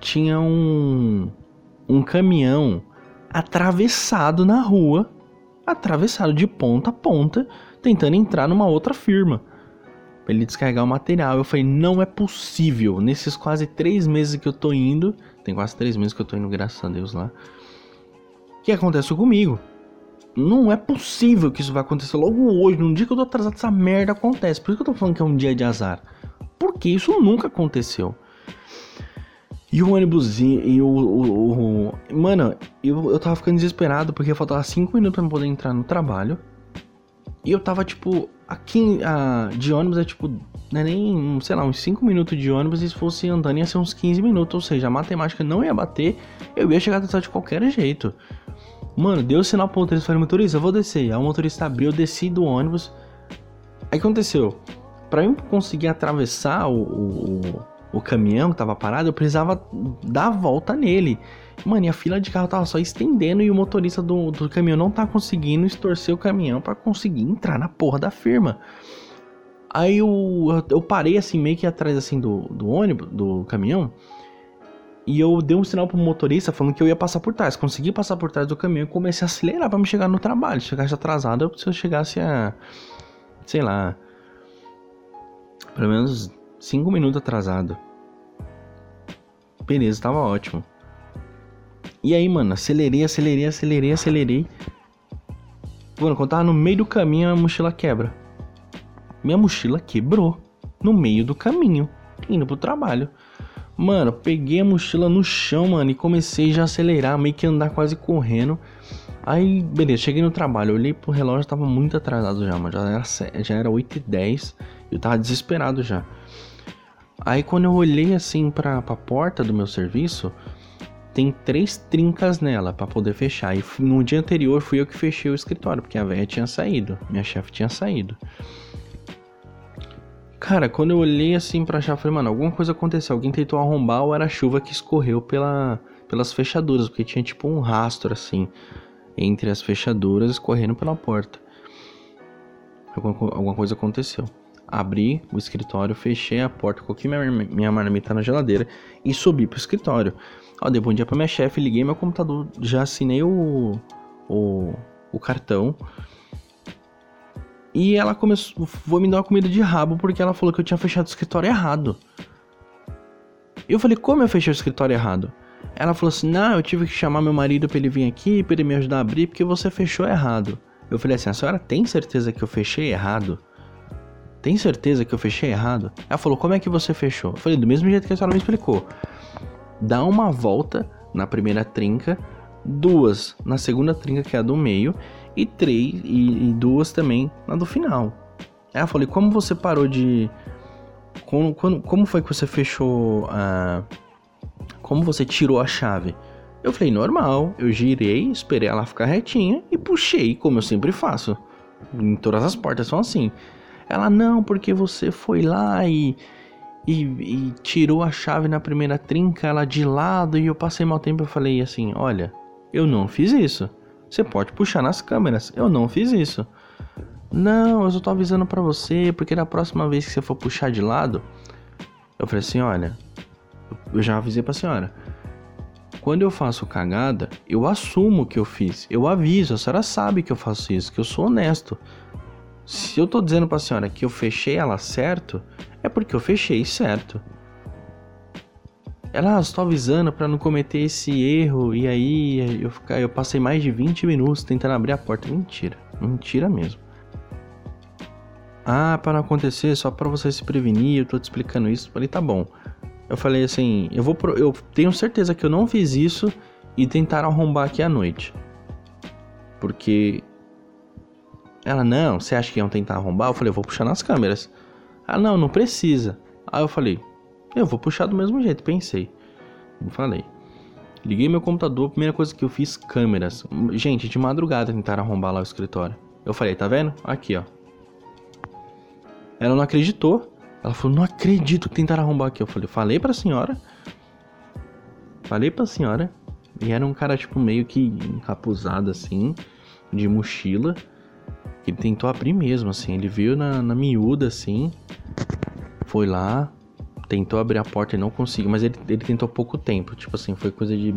tinha um um caminhão atravessado na rua, atravessado de ponta a ponta, tentando entrar numa outra firma para ele descarregar o material. Eu falei, não é possível. Nesses quase três meses que eu tô indo, tem quase três meses que eu tô indo, graças a Deus lá. O que aconteceu comigo? Não é possível que isso vai acontecer logo hoje, num dia que eu tô atrasado, essa merda acontece. Por isso que eu tô falando que é um dia de azar. Porque isso nunca aconteceu. E o ônibus e o, o, o, Mano, eu, eu tava ficando desesperado porque faltava 5 minutos pra poder entrar no trabalho. E eu tava tipo, aqui a, de ônibus é tipo, não é nem, sei lá, uns 5 minutos de ônibus e se fosse andando ia ser uns 15 minutos, ou seja, a matemática não ia bater, eu ia chegar atrasado de qualquer jeito. Mano, deu sinal pro motorista, falei, motorista, eu vou descer. Aí o motorista abriu, eu desci do ônibus. Aí aconteceu? Pra eu conseguir atravessar o, o, o caminhão que tava parado, eu precisava dar a volta nele. Mano, e a fila de carro tava só estendendo e o motorista do, do caminhão não tá conseguindo estorcer o caminhão para conseguir entrar na porra da firma. Aí eu, eu parei assim, meio que atrás assim do, do ônibus, do caminhão. E eu dei um sinal pro motorista falando que eu ia passar por trás. Consegui passar por trás do caminhão e comecei a acelerar para me chegar no trabalho. Se chegasse atrasado, se eu chegasse a. sei lá. Pelo menos 5 minutos atrasado. Beleza, tava ótimo. E aí, mano, acelerei, acelerei, acelerei, acelerei. Mano, quando tava no meio do caminho, a mochila quebra. Minha mochila quebrou. No meio do caminho, indo pro trabalho. Mano, peguei a mochila no chão, mano, e comecei já a acelerar, meio que andar quase correndo. Aí, beleza, cheguei no trabalho, olhei pro relógio, tava muito atrasado já, mano. Já era, já era 8 e 10 eu tava desesperado já. Aí quando eu olhei assim pra, pra porta do meu serviço, tem três trincas nela para poder fechar. E no dia anterior fui eu que fechei o escritório, porque a velha tinha saído, minha chefe tinha saído. Cara, quando eu olhei assim pra chave, falei, mano, alguma coisa aconteceu. Alguém tentou arrombar ou era a chuva que escorreu pela, pelas fechaduras, porque tinha tipo um rastro assim entre as fechaduras escorrendo pela porta. Alguma, alguma coisa aconteceu. Abri o escritório, fechei a porta, coloquei minha, minha marmita na geladeira e subi pro escritório. Ó, dei bom dia pra minha chefe, liguei meu computador, já assinei o, o, o cartão. E ela começou, foi me dar uma comida de rabo porque ela falou que eu tinha fechado o escritório errado. Eu falei, como eu fechei o escritório errado? Ela falou assim, não, eu tive que chamar meu marido pra ele vir aqui, pra ele me ajudar a abrir, porque você fechou errado. Eu falei assim, a senhora tem certeza que eu fechei errado? Tem certeza que eu fechei errado? Ela falou, como é que você fechou? Eu falei, do mesmo jeito que a senhora me explicou dá uma volta na primeira trinca, duas na segunda trinca, que é a do meio, e três e, e duas também na do final. Aí eu falei, como você parou de. Como, como, como foi que você fechou a. Como você tirou a chave? Eu falei, normal, eu girei, esperei ela ficar retinha e puxei, como eu sempre faço. Em todas as portas são assim. Ela, não, porque você foi lá e e, e, tirou a chave na primeira trinca, ela de lado, e eu passei mal tempo. Eu falei assim: Olha, eu não fiz isso. Você pode puxar nas câmeras. Eu não fiz isso. Não, eu só tô avisando para você, porque na próxima vez que você for puxar de lado, eu falei assim: Olha, eu já avisei pra senhora. Quando eu faço cagada, eu assumo que eu fiz. Eu aviso, a senhora sabe que eu faço isso, que eu sou honesto. Se eu tô dizendo pra senhora que eu fechei ela certo, é porque eu fechei certo. Ela, ah, estou avisando para não cometer esse erro. E aí eu, eu passei mais de 20 minutos tentando abrir a porta. Mentira, mentira mesmo. Ah, para não acontecer, só para você se prevenir, eu tô te explicando isso. Falei, tá bom. Eu falei assim, eu vou pro, eu tenho certeza que eu não fiz isso e tentaram arrombar aqui à noite. Porque ela, não, você acha que iam tentar arrombar? Eu falei, eu vou puxar nas câmeras. Ah, não, não precisa. Aí eu falei, eu vou puxar do mesmo jeito, pensei. Falei. Liguei meu computador, primeira coisa que eu fiz, câmeras. Gente, de madrugada tentaram arrombar lá o escritório. Eu falei, tá vendo? Aqui, ó. Ela não acreditou. Ela falou, não acredito que tentaram arrombar aqui. Eu falei, falei pra senhora. Falei pra senhora. E era um cara, tipo, meio que encapuzado, assim, de mochila. Ele tentou abrir mesmo, assim. Ele veio na, na miúda, assim. Foi lá, tentou abrir a porta e não conseguiu. Mas ele, ele tentou pouco tempo. Tipo assim, foi coisa de,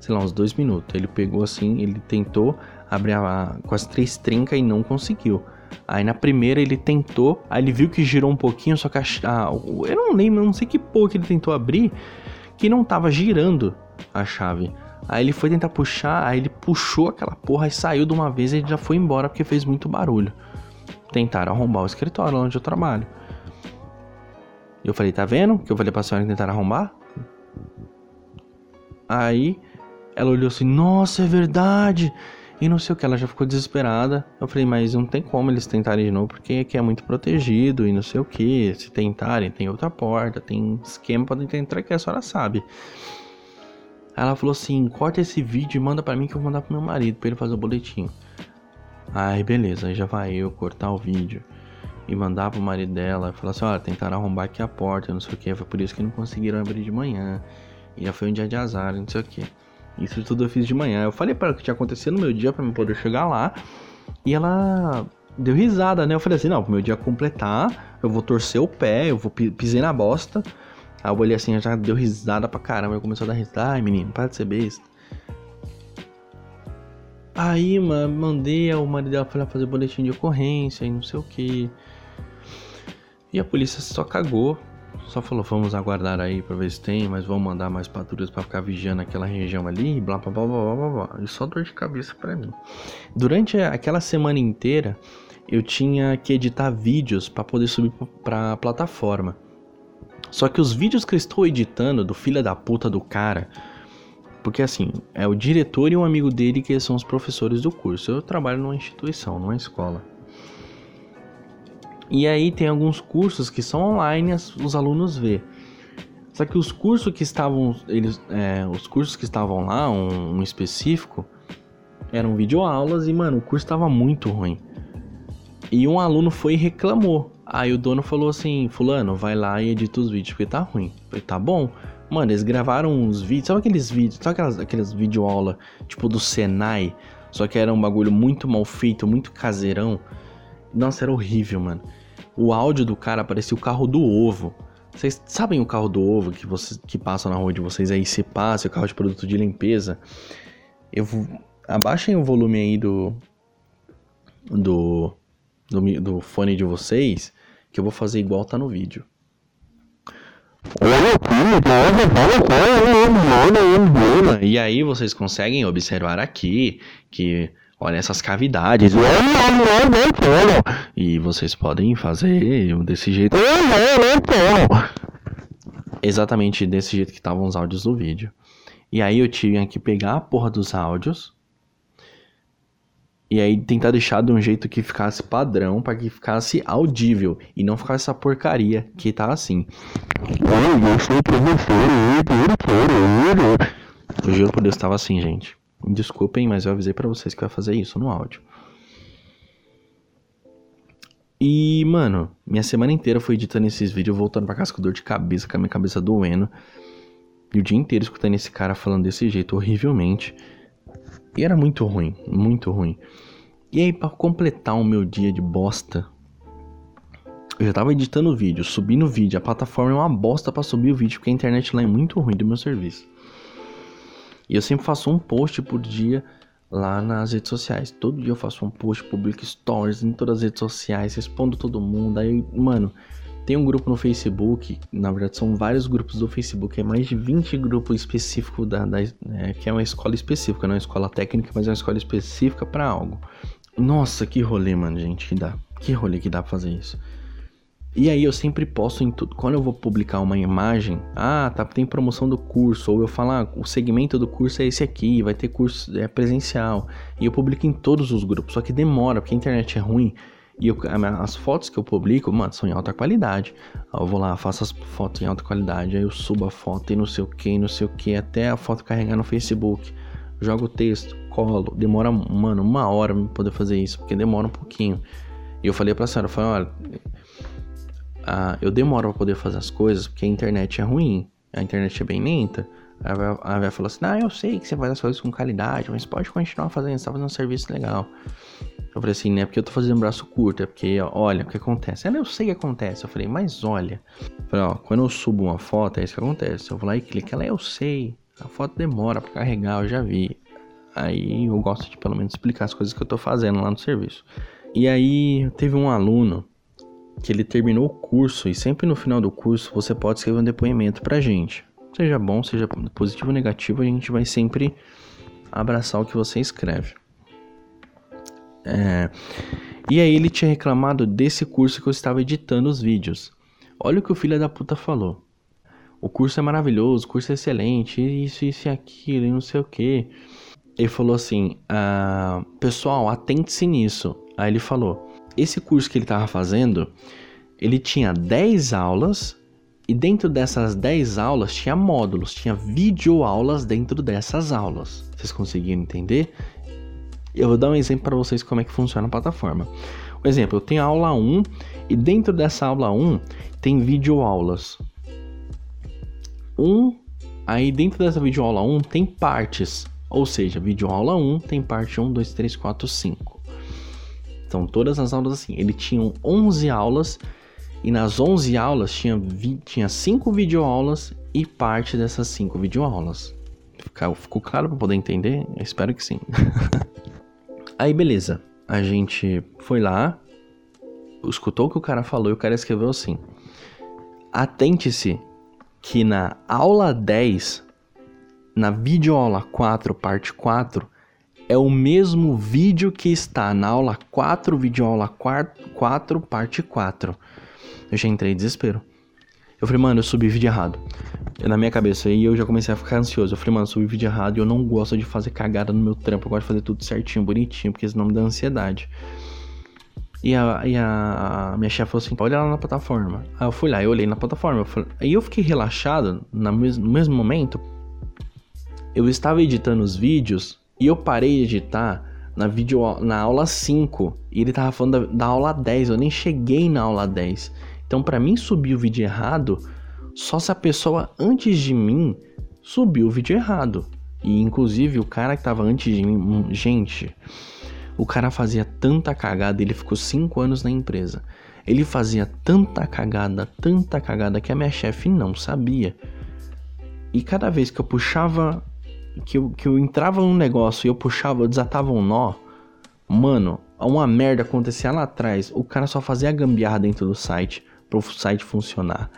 sei lá, uns dois minutos. Ele pegou assim, ele tentou abrir a, com as três trincas e não conseguiu. Aí na primeira ele tentou, aí ele viu que girou um pouquinho, só que a, a, eu não lembro, não sei que porra que ele tentou abrir, que não tava girando a chave. Aí ele foi tentar puxar, aí ele puxou aquela porra e saiu de uma vez e ele já foi embora porque fez muito barulho. Tentaram arrombar o escritório onde eu trabalho. Eu falei, tá vendo? Que eu falei pra senhora tentar arrombar? Aí ela olhou assim, nossa, é verdade. E não sei o que, ela já ficou desesperada. Eu falei, mas não tem como eles tentarem de novo, porque aqui é muito protegido e não sei o que. Se tentarem, tem outra porta, tem esquema pra tentar entrar que a senhora sabe. Ela falou assim: corta esse vídeo e manda para mim que eu vou mandar pro meu marido pra ele fazer o boletim. Aí beleza, aí já vai eu cortar o vídeo e mandar pro marido dela. Falar assim: olha, tentaram arrombar aqui a porta, não sei o que. Foi por isso que não conseguiram abrir de manhã. E já foi um dia de azar, não sei o que. Isso tudo eu fiz de manhã. Eu falei para ela o que tinha acontecido no meu dia para eu poder chegar lá. E ela deu risada, né? Eu falei assim: não, pro meu dia completar, eu vou torcer o pé, eu vou pisei na bosta. Aí eu olhei assim, já deu risada pra caramba. Eu começou a dar risada. Ai, menino, para de ser besta. Aí, mano, mandei o marido dela foi fazer boletim de ocorrência e não sei o que. E a polícia só cagou. Só falou, vamos aguardar aí pra ver se tem, mas vamos mandar mais patrulhas pra ficar vigiando aquela região ali, blá blá blá blá blá blá. E só dor de cabeça pra mim. Durante aquela semana inteira, eu tinha que editar vídeos para poder subir pra plataforma. Só que os vídeos que eu estou editando do filho da puta do cara, porque assim, é o diretor e um amigo dele que são os professores do curso. Eu trabalho numa instituição, numa escola. E aí tem alguns cursos que são online, os alunos vê. Só que os cursos que estavam, eles, é, os cursos que estavam lá, um, um específico, eram videoaulas e mano, o curso estava muito ruim. E um aluno foi e reclamou. Aí o dono falou assim: Fulano, vai lá e edita os vídeos porque tá ruim. Eu falei, tá bom. Mano, eles gravaram uns vídeos. Sabe aqueles vídeos? Sabe aquelas, aquelas videoaulas tipo do Senai? Só que era um bagulho muito mal feito, muito caseirão. Nossa, era horrível, mano. O áudio do cara parecia o carro do ovo. Vocês sabem o carro do ovo que vocês que passa na rua de vocês aí? Se passa, o carro de produto de limpeza. Eu abaixem o volume aí do do do, do fone de vocês que eu vou fazer igual tá no vídeo. E aí vocês conseguem observar aqui que olha essas cavidades. E vocês podem fazer desse jeito. Exatamente desse jeito que estavam os áudios do vídeo. E aí eu tive que pegar a porra dos áudios e aí tentar deixar de um jeito que ficasse padrão para que ficasse audível e não ficasse essa porcaria que tá assim. Eu juro por Deus, tava assim, gente. Desculpem, mas eu avisei para vocês que eu ia fazer isso no áudio. E, mano, minha semana inteira foi editando esses vídeos, voltando pra casa com dor de cabeça, com a minha cabeça doendo. E o dia inteiro escutando esse cara falando desse jeito, horrivelmente. E era muito ruim, muito ruim. E aí, para completar o meu dia de bosta, eu já tava editando o vídeo, subindo o vídeo. A plataforma é uma bosta para subir o vídeo, porque a internet lá é muito ruim do meu serviço. E eu sempre faço um post por dia lá nas redes sociais. Todo dia eu faço um post, publico stories em todas as redes sociais, respondo todo mundo. Aí, mano, tem um grupo no Facebook, na verdade são vários grupos do Facebook, é mais de 20 grupos específicos da, da é, que é uma escola específica, não é uma escola técnica, mas é uma escola específica para algo. Nossa, que rolê, mano, gente, que dá. Que rolê que dá pra fazer isso. E aí eu sempre posto em tudo. Quando eu vou publicar uma imagem, ah, tá, tem promoção do curso, ou eu falo, ah, o segmento do curso é esse aqui, vai ter curso é presencial. E eu publico em todos os grupos, só que demora, porque a internet é ruim. E eu, as fotos que eu publico, mano, são em alta qualidade. Eu vou lá, faço as fotos em alta qualidade, aí eu subo a foto e não sei o que, não sei o que, até a foto carregar no Facebook. Jogo o texto, colo. Demora, mano, uma hora pra poder fazer isso, porque demora um pouquinho. E eu falei pra senhora, eu falei, olha, ah, eu demoro pra poder fazer as coisas porque a internet é ruim, a internet é bem lenta. A Vé falou assim: Ah, eu sei que você faz as coisas com qualidade, mas pode continuar fazendo, você tá fazendo um serviço legal. Eu falei assim, né? Porque eu tô fazendo braço curto, é porque, olha, o que acontece? Ela, eu sei o que acontece. Eu falei, mas olha. Eu falei, ó, quando eu subo uma foto, é isso que acontece. Eu vou lá e clico, ela, eu sei. A foto demora pra carregar, eu já vi. Aí eu gosto de pelo menos explicar as coisas que eu tô fazendo lá no serviço. E aí teve um aluno que ele terminou o curso e sempre no final do curso você pode escrever um depoimento pra gente. Seja bom, seja positivo ou negativo, a gente vai sempre abraçar o que você escreve. É... E aí ele tinha reclamado desse curso que eu estava editando os vídeos. Olha o que o filho da puta falou. O curso é maravilhoso, o curso é excelente, isso, isso e aquilo, e não sei o que. Ele falou assim: ah, Pessoal, atente-se nisso. Aí ele falou: esse curso que ele estava fazendo, ele tinha 10 aulas e dentro dessas 10 aulas tinha módulos, tinha videoaulas dentro dessas aulas. Vocês conseguiram entender? Eu vou dar um exemplo para vocês como é que funciona a plataforma. Um exemplo, eu tenho a aula 1 e dentro dessa aula 1 tem videoaulas. Um, aí dentro dessa videoaula 1 tem partes, ou seja, videoaula 1 tem parte 1, 2, 3, 4, 5. Então, todas as aulas assim. Ele tinha 11 aulas e nas 11 aulas tinha, vi, tinha 5 videoaulas e parte dessas 5 videoaulas. Ficou, ficou claro para poder entender? Eu espero que sim. Aí, beleza. A gente foi lá, escutou o que o cara falou e o cara escreveu assim: Atente-se que na aula 10, na videoaula 4, parte 4, é o mesmo vídeo que está na aula 4, vídeo aula 4, parte 4. Eu já entrei em desespero. Eu falei, mano, eu subi vídeo errado. Na minha cabeça, aí eu já comecei a ficar ansioso. Eu falei, mano, eu subi vídeo errado e eu não gosto de fazer cagada no meu trampo. Eu gosto de fazer tudo certinho, bonitinho, porque senão me dá ansiedade. E a, e a, minha chefe falou assim: olha lá na plataforma. Aí eu fui lá, eu olhei na plataforma. Eu falei, aí eu fiquei relaxado na mes no mesmo momento. Eu estava editando os vídeos e eu parei de editar na, video, na aula 5 e ele tava falando da, da aula 10, eu nem cheguei na aula 10. Então, para mim subir o vídeo errado, só se a pessoa antes de mim subiu o vídeo errado. E inclusive o cara que tava antes de mim, hum, gente, o cara fazia tanta cagada, ele ficou 5 anos na empresa. Ele fazia tanta cagada, tanta cagada que a minha chefe não sabia. E cada vez que eu puxava que eu, que eu entrava num negócio e eu puxava, eu desatava um nó, mano, uma merda acontecia lá atrás. O cara só fazia gambiarra dentro do site para o site funcionar.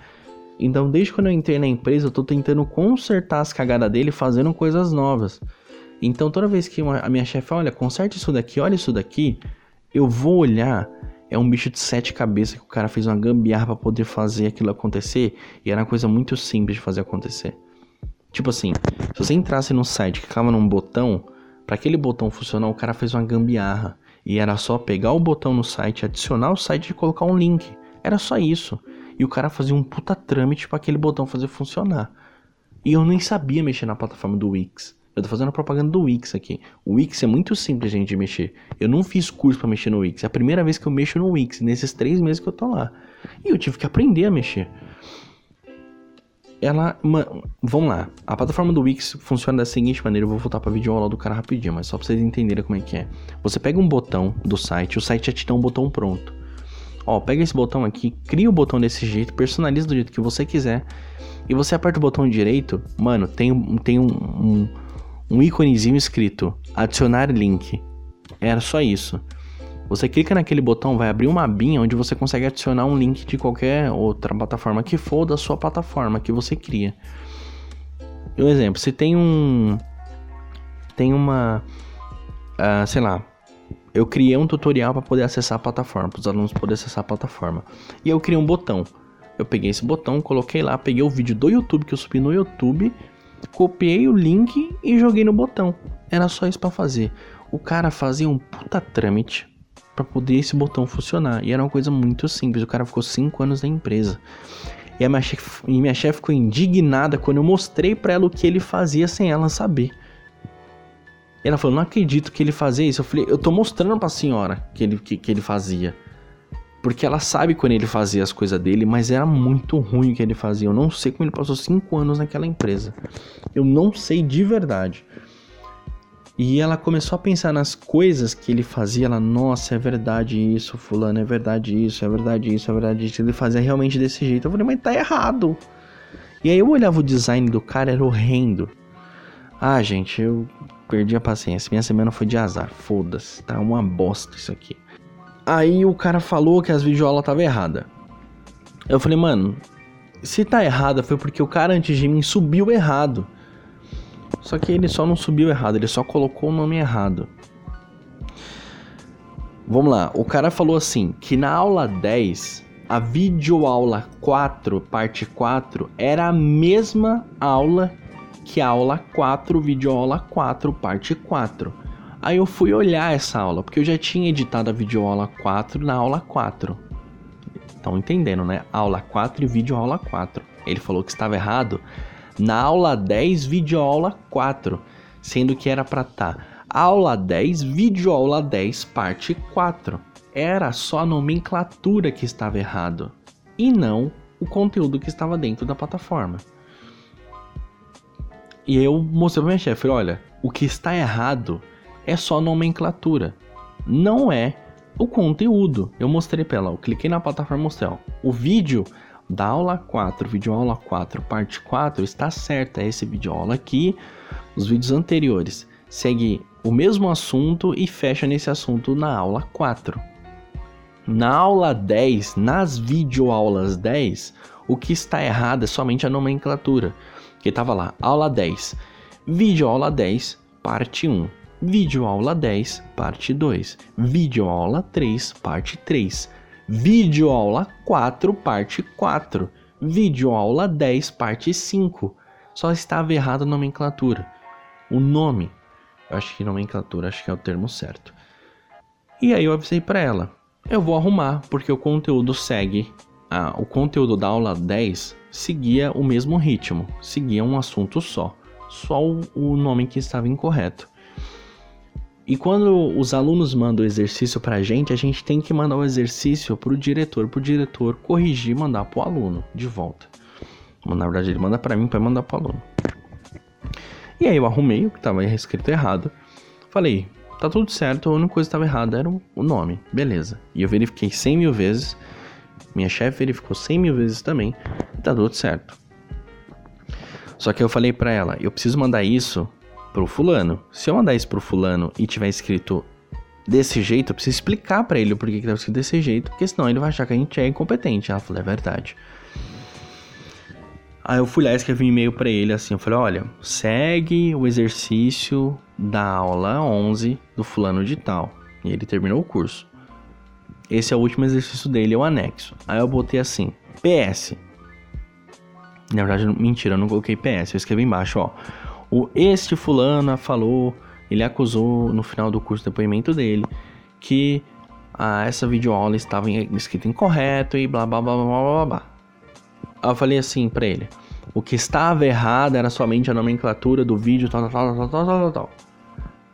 Então, desde quando eu entrei na empresa, eu tô tentando consertar as cagadas dele fazendo coisas novas. Então, toda vez que uma, a minha chefe, olha, conserte isso daqui, olha isso daqui, eu vou olhar. É um bicho de sete cabeças que o cara fez uma gambiarra para poder fazer aquilo acontecer. E era uma coisa muito simples de fazer acontecer. Tipo assim, se você entrasse no site que clicava num botão, para aquele botão funcionar, o cara fez uma gambiarra. E era só pegar o botão no site, adicionar o site e colocar um link. Era só isso. E o cara fazia um puta trâmite para aquele botão fazer funcionar. E eu nem sabia mexer na plataforma do Wix. Eu tô fazendo propaganda do Wix aqui. O Wix é muito simples, gente, de mexer. Eu não fiz curso para mexer no Wix. É a primeira vez que eu mexo no Wix, nesses três meses que eu tô lá. E eu tive que aprender a mexer. Ela. Vamos lá. A plataforma do Wix funciona da seguinte maneira. Eu vou voltar pra videoaula do cara rapidinho, mas só pra vocês entenderem como é que é. Você pega um botão do site, o site já te dá um botão pronto. Ó, pega esse botão aqui, cria o botão desse jeito, personaliza do jeito que você quiser. E você aperta o botão direito, mano, tem, tem um, um um íconezinho escrito adicionar link. Era só isso. Você clica naquele botão, vai abrir uma abinha onde você consegue adicionar um link de qualquer outra plataforma que for da sua plataforma que você cria. Um exemplo, se tem um tem uma uh, sei lá, eu criei um tutorial para poder acessar a plataforma, para os alunos poderem acessar a plataforma. E eu criei um botão. Eu peguei esse botão, coloquei lá, peguei o vídeo do YouTube que eu subi no YouTube copiei o link e joguei no botão. Era só isso para fazer. O cara fazia um puta trâmite para poder esse botão funcionar. E era uma coisa muito simples. O cara ficou 5 anos na empresa. E a minha chefe, e minha chefe ficou indignada quando eu mostrei para ela o que ele fazia sem ela saber. E ela falou: Não acredito que ele fazia isso. Eu falei: Eu tô mostrando pra senhora que ele, que, que ele fazia. Porque ela sabe quando ele fazia as coisas dele, mas era muito ruim o que ele fazia. Eu não sei como ele passou cinco anos naquela empresa. Eu não sei de verdade. E ela começou a pensar nas coisas que ele fazia. Ela, nossa, é verdade isso, fulano, é verdade isso, é verdade isso, é verdade isso. Ele fazia realmente desse jeito. Eu falei, mas tá errado. E aí eu olhava o design do cara, era horrendo. Ah, gente, eu perdi a paciência. Minha semana foi de azar. Foda-se, tá uma bosta isso aqui. Aí o cara falou que as videoaulas tava errada. Eu falei, mano, se tá errada foi porque o cara antes de mim subiu errado. Só que ele só não subiu errado, ele só colocou o nome errado. Vamos lá, o cara falou assim, que na aula 10, a videoaula 4, parte 4, era a mesma aula que a aula 4, videoaula 4, parte 4. Aí eu fui olhar essa aula, porque eu já tinha editado a videoaula 4 na aula 4. Estão entendendo, né? Aula 4 e videoaula 4. Ele falou que estava errado na aula 10, videoaula 4, sendo que era para estar tá aula 10, videoaula 10, parte 4. Era só a nomenclatura que estava errado e não o conteúdo que estava dentro da plataforma. E eu mostrei para minha chefe, olha, o que está errado é só nomenclatura, não é o conteúdo. Eu mostrei para ela, eu cliquei na plataforma mostrei, ó, o vídeo da aula 4, vídeo aula 4, parte 4, está certo, é esse vídeo aula aqui. Os vídeos anteriores segue o mesmo assunto e fecha nesse assunto na aula 4. Na aula 10, nas videoaulas 10, o que está errado é somente a nomenclatura. Que estava lá, aula 10, vídeo aula 10, parte 1. Vídeo aula 10, parte 2. Vídeo aula 3, parte 3. Vídeo aula 4, parte 4. Vídeo aula 10, parte 5. Só estava errada a nomenclatura. O nome, eu acho que nomenclatura, acho que é o termo certo. E aí eu avisei para ela, eu vou arrumar porque o conteúdo segue, ah, o conteúdo da aula 10 seguia o mesmo ritmo, seguia um assunto só, só o, o nome que estava incorreto. E quando os alunos mandam o exercício para a gente, a gente tem que mandar o exercício para o diretor, para o diretor corrigir mandar para o aluno de volta. Na verdade, ele manda para mim para mandar para o aluno. E aí eu arrumei o que estava escrito errado. Falei, tá tudo certo, a única coisa que estava errada era o nome, beleza. E eu verifiquei 100 mil vezes, minha chefe verificou 100 mil vezes também, e tá tudo certo. Só que eu falei para ela, eu preciso mandar isso pro fulano. Se eu mandar isso pro fulano e tiver escrito desse jeito, eu preciso explicar para ele porquê que tá escrito desse jeito, porque senão ele vai achar que a gente é incompetente. Ela falou, é verdade. Aí eu fui lá e escrevi um e-mail para ele assim, eu falei, olha, segue o exercício da aula 11 do fulano de tal. E ele terminou o curso. Esse é o último exercício dele, é o anexo. Aí eu botei assim, PS. Na verdade, mentira, eu não coloquei PS, eu escrevi embaixo, ó. O este fulano falou, ele acusou no final do curso de depoimento dele que ah, essa videoaula estava escrita incorreto e blá blá blá blá blá blá. Eu falei assim para ele: O que estava errado era somente a nomenclatura do vídeo, tal, tal, tal, tal, tal, tal.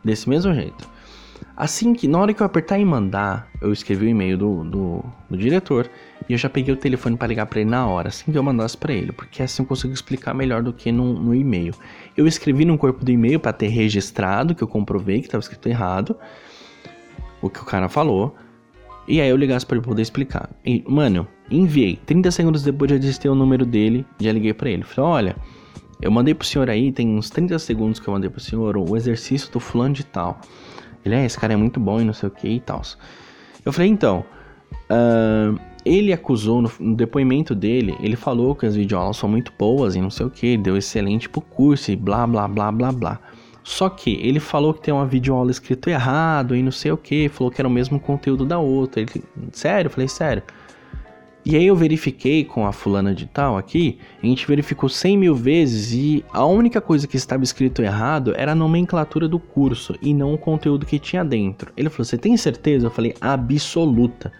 Desse mesmo jeito. Assim que, na hora que eu apertar em mandar, eu escrevi o e-mail do, do, do, diretor e eu já peguei o telefone para ligar para ele na hora, assim que eu mandasse para ele, porque assim eu consigo explicar melhor do que no, no e-mail. Eu escrevi no corpo do e-mail para ter registrado, que eu comprovei que estava escrito errado, o que o cara falou, e aí eu ligasse para ele poder explicar. E, mano, enviei. 30 segundos depois já disse o número dele, já liguei para ele. Falei, olha, eu mandei pro senhor aí, tem uns 30 segundos que eu mandei pro senhor o exercício do fulano de tal. Ele, é, esse cara é muito bom e não sei o que e tal. Eu falei, então, uh, ele acusou no, no, depoimento dele, ele falou que as videoaulas são muito boas e não sei o que, deu excelente pro curso e blá blá blá blá blá. Só que ele falou que tem uma videoaula escrito errado e não sei o que, falou que era o mesmo conteúdo da outra. Ele, sério? Eu falei, sério. E aí eu verifiquei com a fulana de tal aqui, a gente verificou 100 mil vezes e a única coisa que estava escrito errado era a nomenclatura do curso e não o conteúdo que tinha dentro. Ele falou, você tem certeza? Eu falei, absoluta.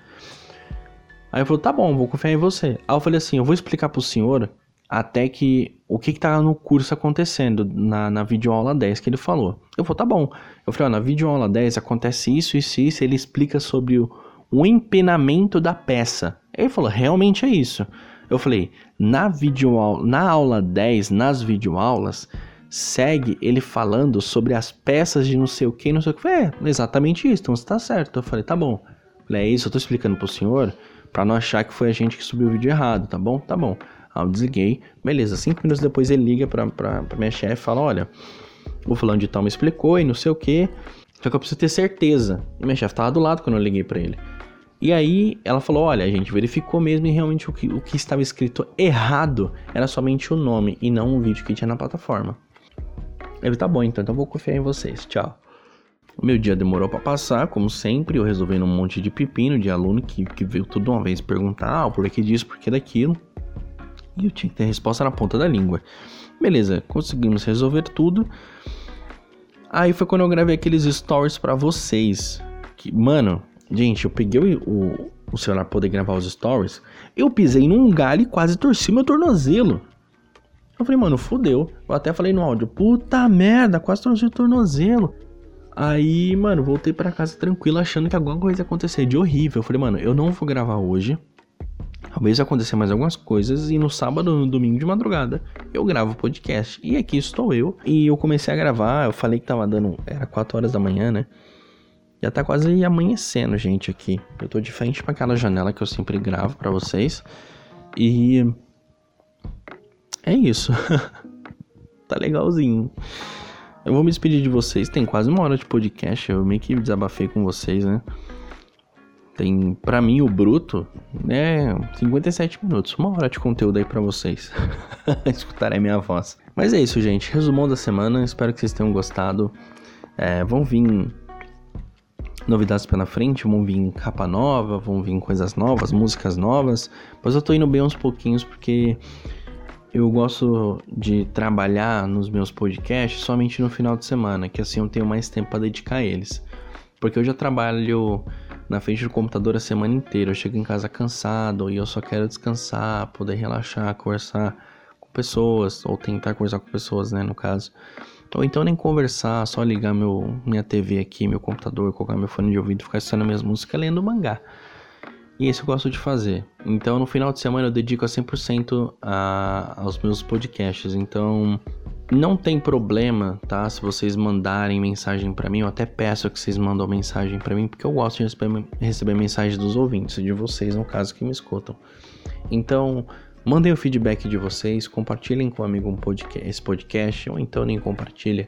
Aí eu falou, tá bom, vou confiar em você. Aí eu falei assim, eu vou explicar pro senhor até que o que, que tá no curso acontecendo na, na videoaula 10 que ele falou. Eu falei, tá bom. Eu falei, ó, na videoaula 10 acontece isso, isso, isso, ele explica sobre o, o empenamento da peça. Ele falou, realmente é isso. Eu falei, na videoaula, na aula 10, nas videoaulas, segue ele falando sobre as peças de não sei o que, não sei o que. É, exatamente isso, então você tá certo. Eu falei, tá bom. Eu falei, é isso, eu tô explicando pro senhor para não achar que foi a gente que subiu o vídeo errado, tá bom? Tá bom. Aí eu desliguei, beleza. Cinco minutos depois ele liga pra, pra, pra minha chefe e fala, olha, o fulano de tal me explicou e não sei o que. Só que eu preciso ter certeza. E minha chefe tava do lado quando eu liguei para ele. E aí ela falou: olha, a gente verificou mesmo e realmente o que, o que estava escrito errado era somente o nome e não o vídeo que tinha na plataforma. Ele tá bom, então, então vou confiar em vocês. Tchau. O meu dia demorou para passar, como sempre, eu resolvendo um monte de pepino de aluno que, que veio tudo uma vez perguntar ah, por que disso, por que daquilo. E eu tinha que ter a resposta na ponta da língua. Beleza, conseguimos resolver tudo. Aí foi quando eu gravei aqueles stories para vocês. Que, mano, Gente, eu peguei o, o celular pra poder gravar os stories. Eu pisei num galho e quase torci meu tornozelo. Eu falei, mano, fodeu. Eu até falei no áudio, puta merda, quase torci o tornozelo. Aí, mano, voltei para casa tranquilo, achando que alguma coisa ia acontecer de horrível. Eu falei, mano, eu não vou gravar hoje. Talvez aconteça mais algumas coisas e no sábado, no domingo de madrugada, eu gravo o podcast. E aqui estou eu. E eu comecei a gravar, eu falei que tava dando. Era 4 horas da manhã, né? Já tá quase amanhecendo, gente, aqui. Eu tô de frente para aquela janela que eu sempre gravo para vocês. E é isso. tá legalzinho. Eu vou me despedir de vocês. Tem quase uma hora de podcast. Eu meio que desabafei com vocês, né? Tem, para mim, o bruto, né? 57 minutos. Uma hora de conteúdo aí para vocês. Escutarem minha voz. Mas é isso, gente. Resumão da semana. Espero que vocês tenham gostado. É, vão vir novidades pela frente, vão vir capa nova, vão vir coisas novas, músicas novas, mas eu tô indo bem uns pouquinhos porque eu gosto de trabalhar nos meus podcasts somente no final de semana, que assim eu tenho mais tempo para dedicar a eles. Porque eu já trabalho na frente do computador a semana inteira, eu chego em casa cansado e eu só quero descansar, poder relaxar, conversar com pessoas, ou tentar conversar com pessoas, né, no caso. Ou então nem conversar, só ligar meu, minha TV aqui, meu computador, colocar meu fone de ouvido ficar assistindo minhas músicas lendo mangá. E isso eu gosto de fazer. Então no final de semana eu dedico a 100% a, aos meus podcasts. Então não tem problema, tá? Se vocês mandarem mensagem para mim, eu até peço que vocês mandem mensagem para mim, porque eu gosto de receber, receber mensagens dos ouvintes, de vocês, no caso, que me escutam. Então, Mandem o feedback de vocês, compartilhem com um amigo um podcast, esse podcast, ou então nem compartilha.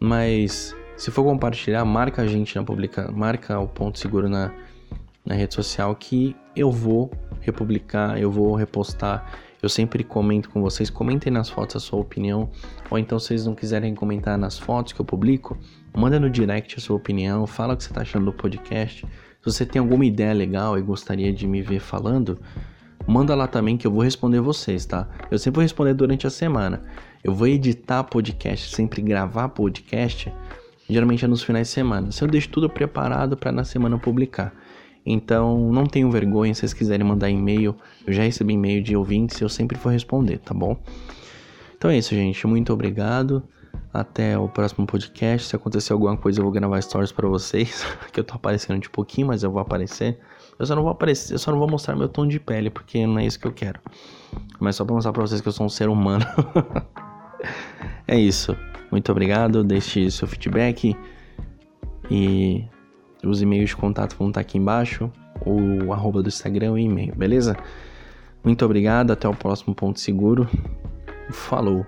Mas se for compartilhar, marca a gente na publicação, marca o ponto seguro na, na rede social que eu vou republicar, eu vou repostar. Eu sempre comento com vocês, comentem nas fotos a sua opinião, ou então se vocês não quiserem comentar nas fotos que eu publico, manda no direct a sua opinião, fala o que você está achando do podcast. Se você tem alguma ideia legal e gostaria de me ver falando, manda lá também que eu vou responder vocês, tá? Eu sempre vou responder durante a semana. Eu vou editar podcast, sempre gravar podcast, geralmente é nos finais de semana. Se eu deixo tudo preparado para na semana publicar. Então, não tenham vergonha, se vocês quiserem mandar e-mail, eu já recebi e-mail de ouvintes e eu sempre vou responder, tá bom? Então é isso, gente. Muito obrigado. Até o próximo podcast. Se acontecer alguma coisa, eu vou gravar stories para vocês. que eu tô aparecendo de pouquinho, mas eu vou aparecer. Eu só não vou aparecer, eu só não vou mostrar meu tom de pele, porque não é isso que eu quero. Mas só pra mostrar pra vocês que eu sou um ser humano. é isso. Muito obrigado. Deixe seu feedback. E os e-mails de contato vão estar aqui embaixo. O arroba do Instagram e e-mail, beleza? Muito obrigado. Até o próximo ponto seguro. Falou!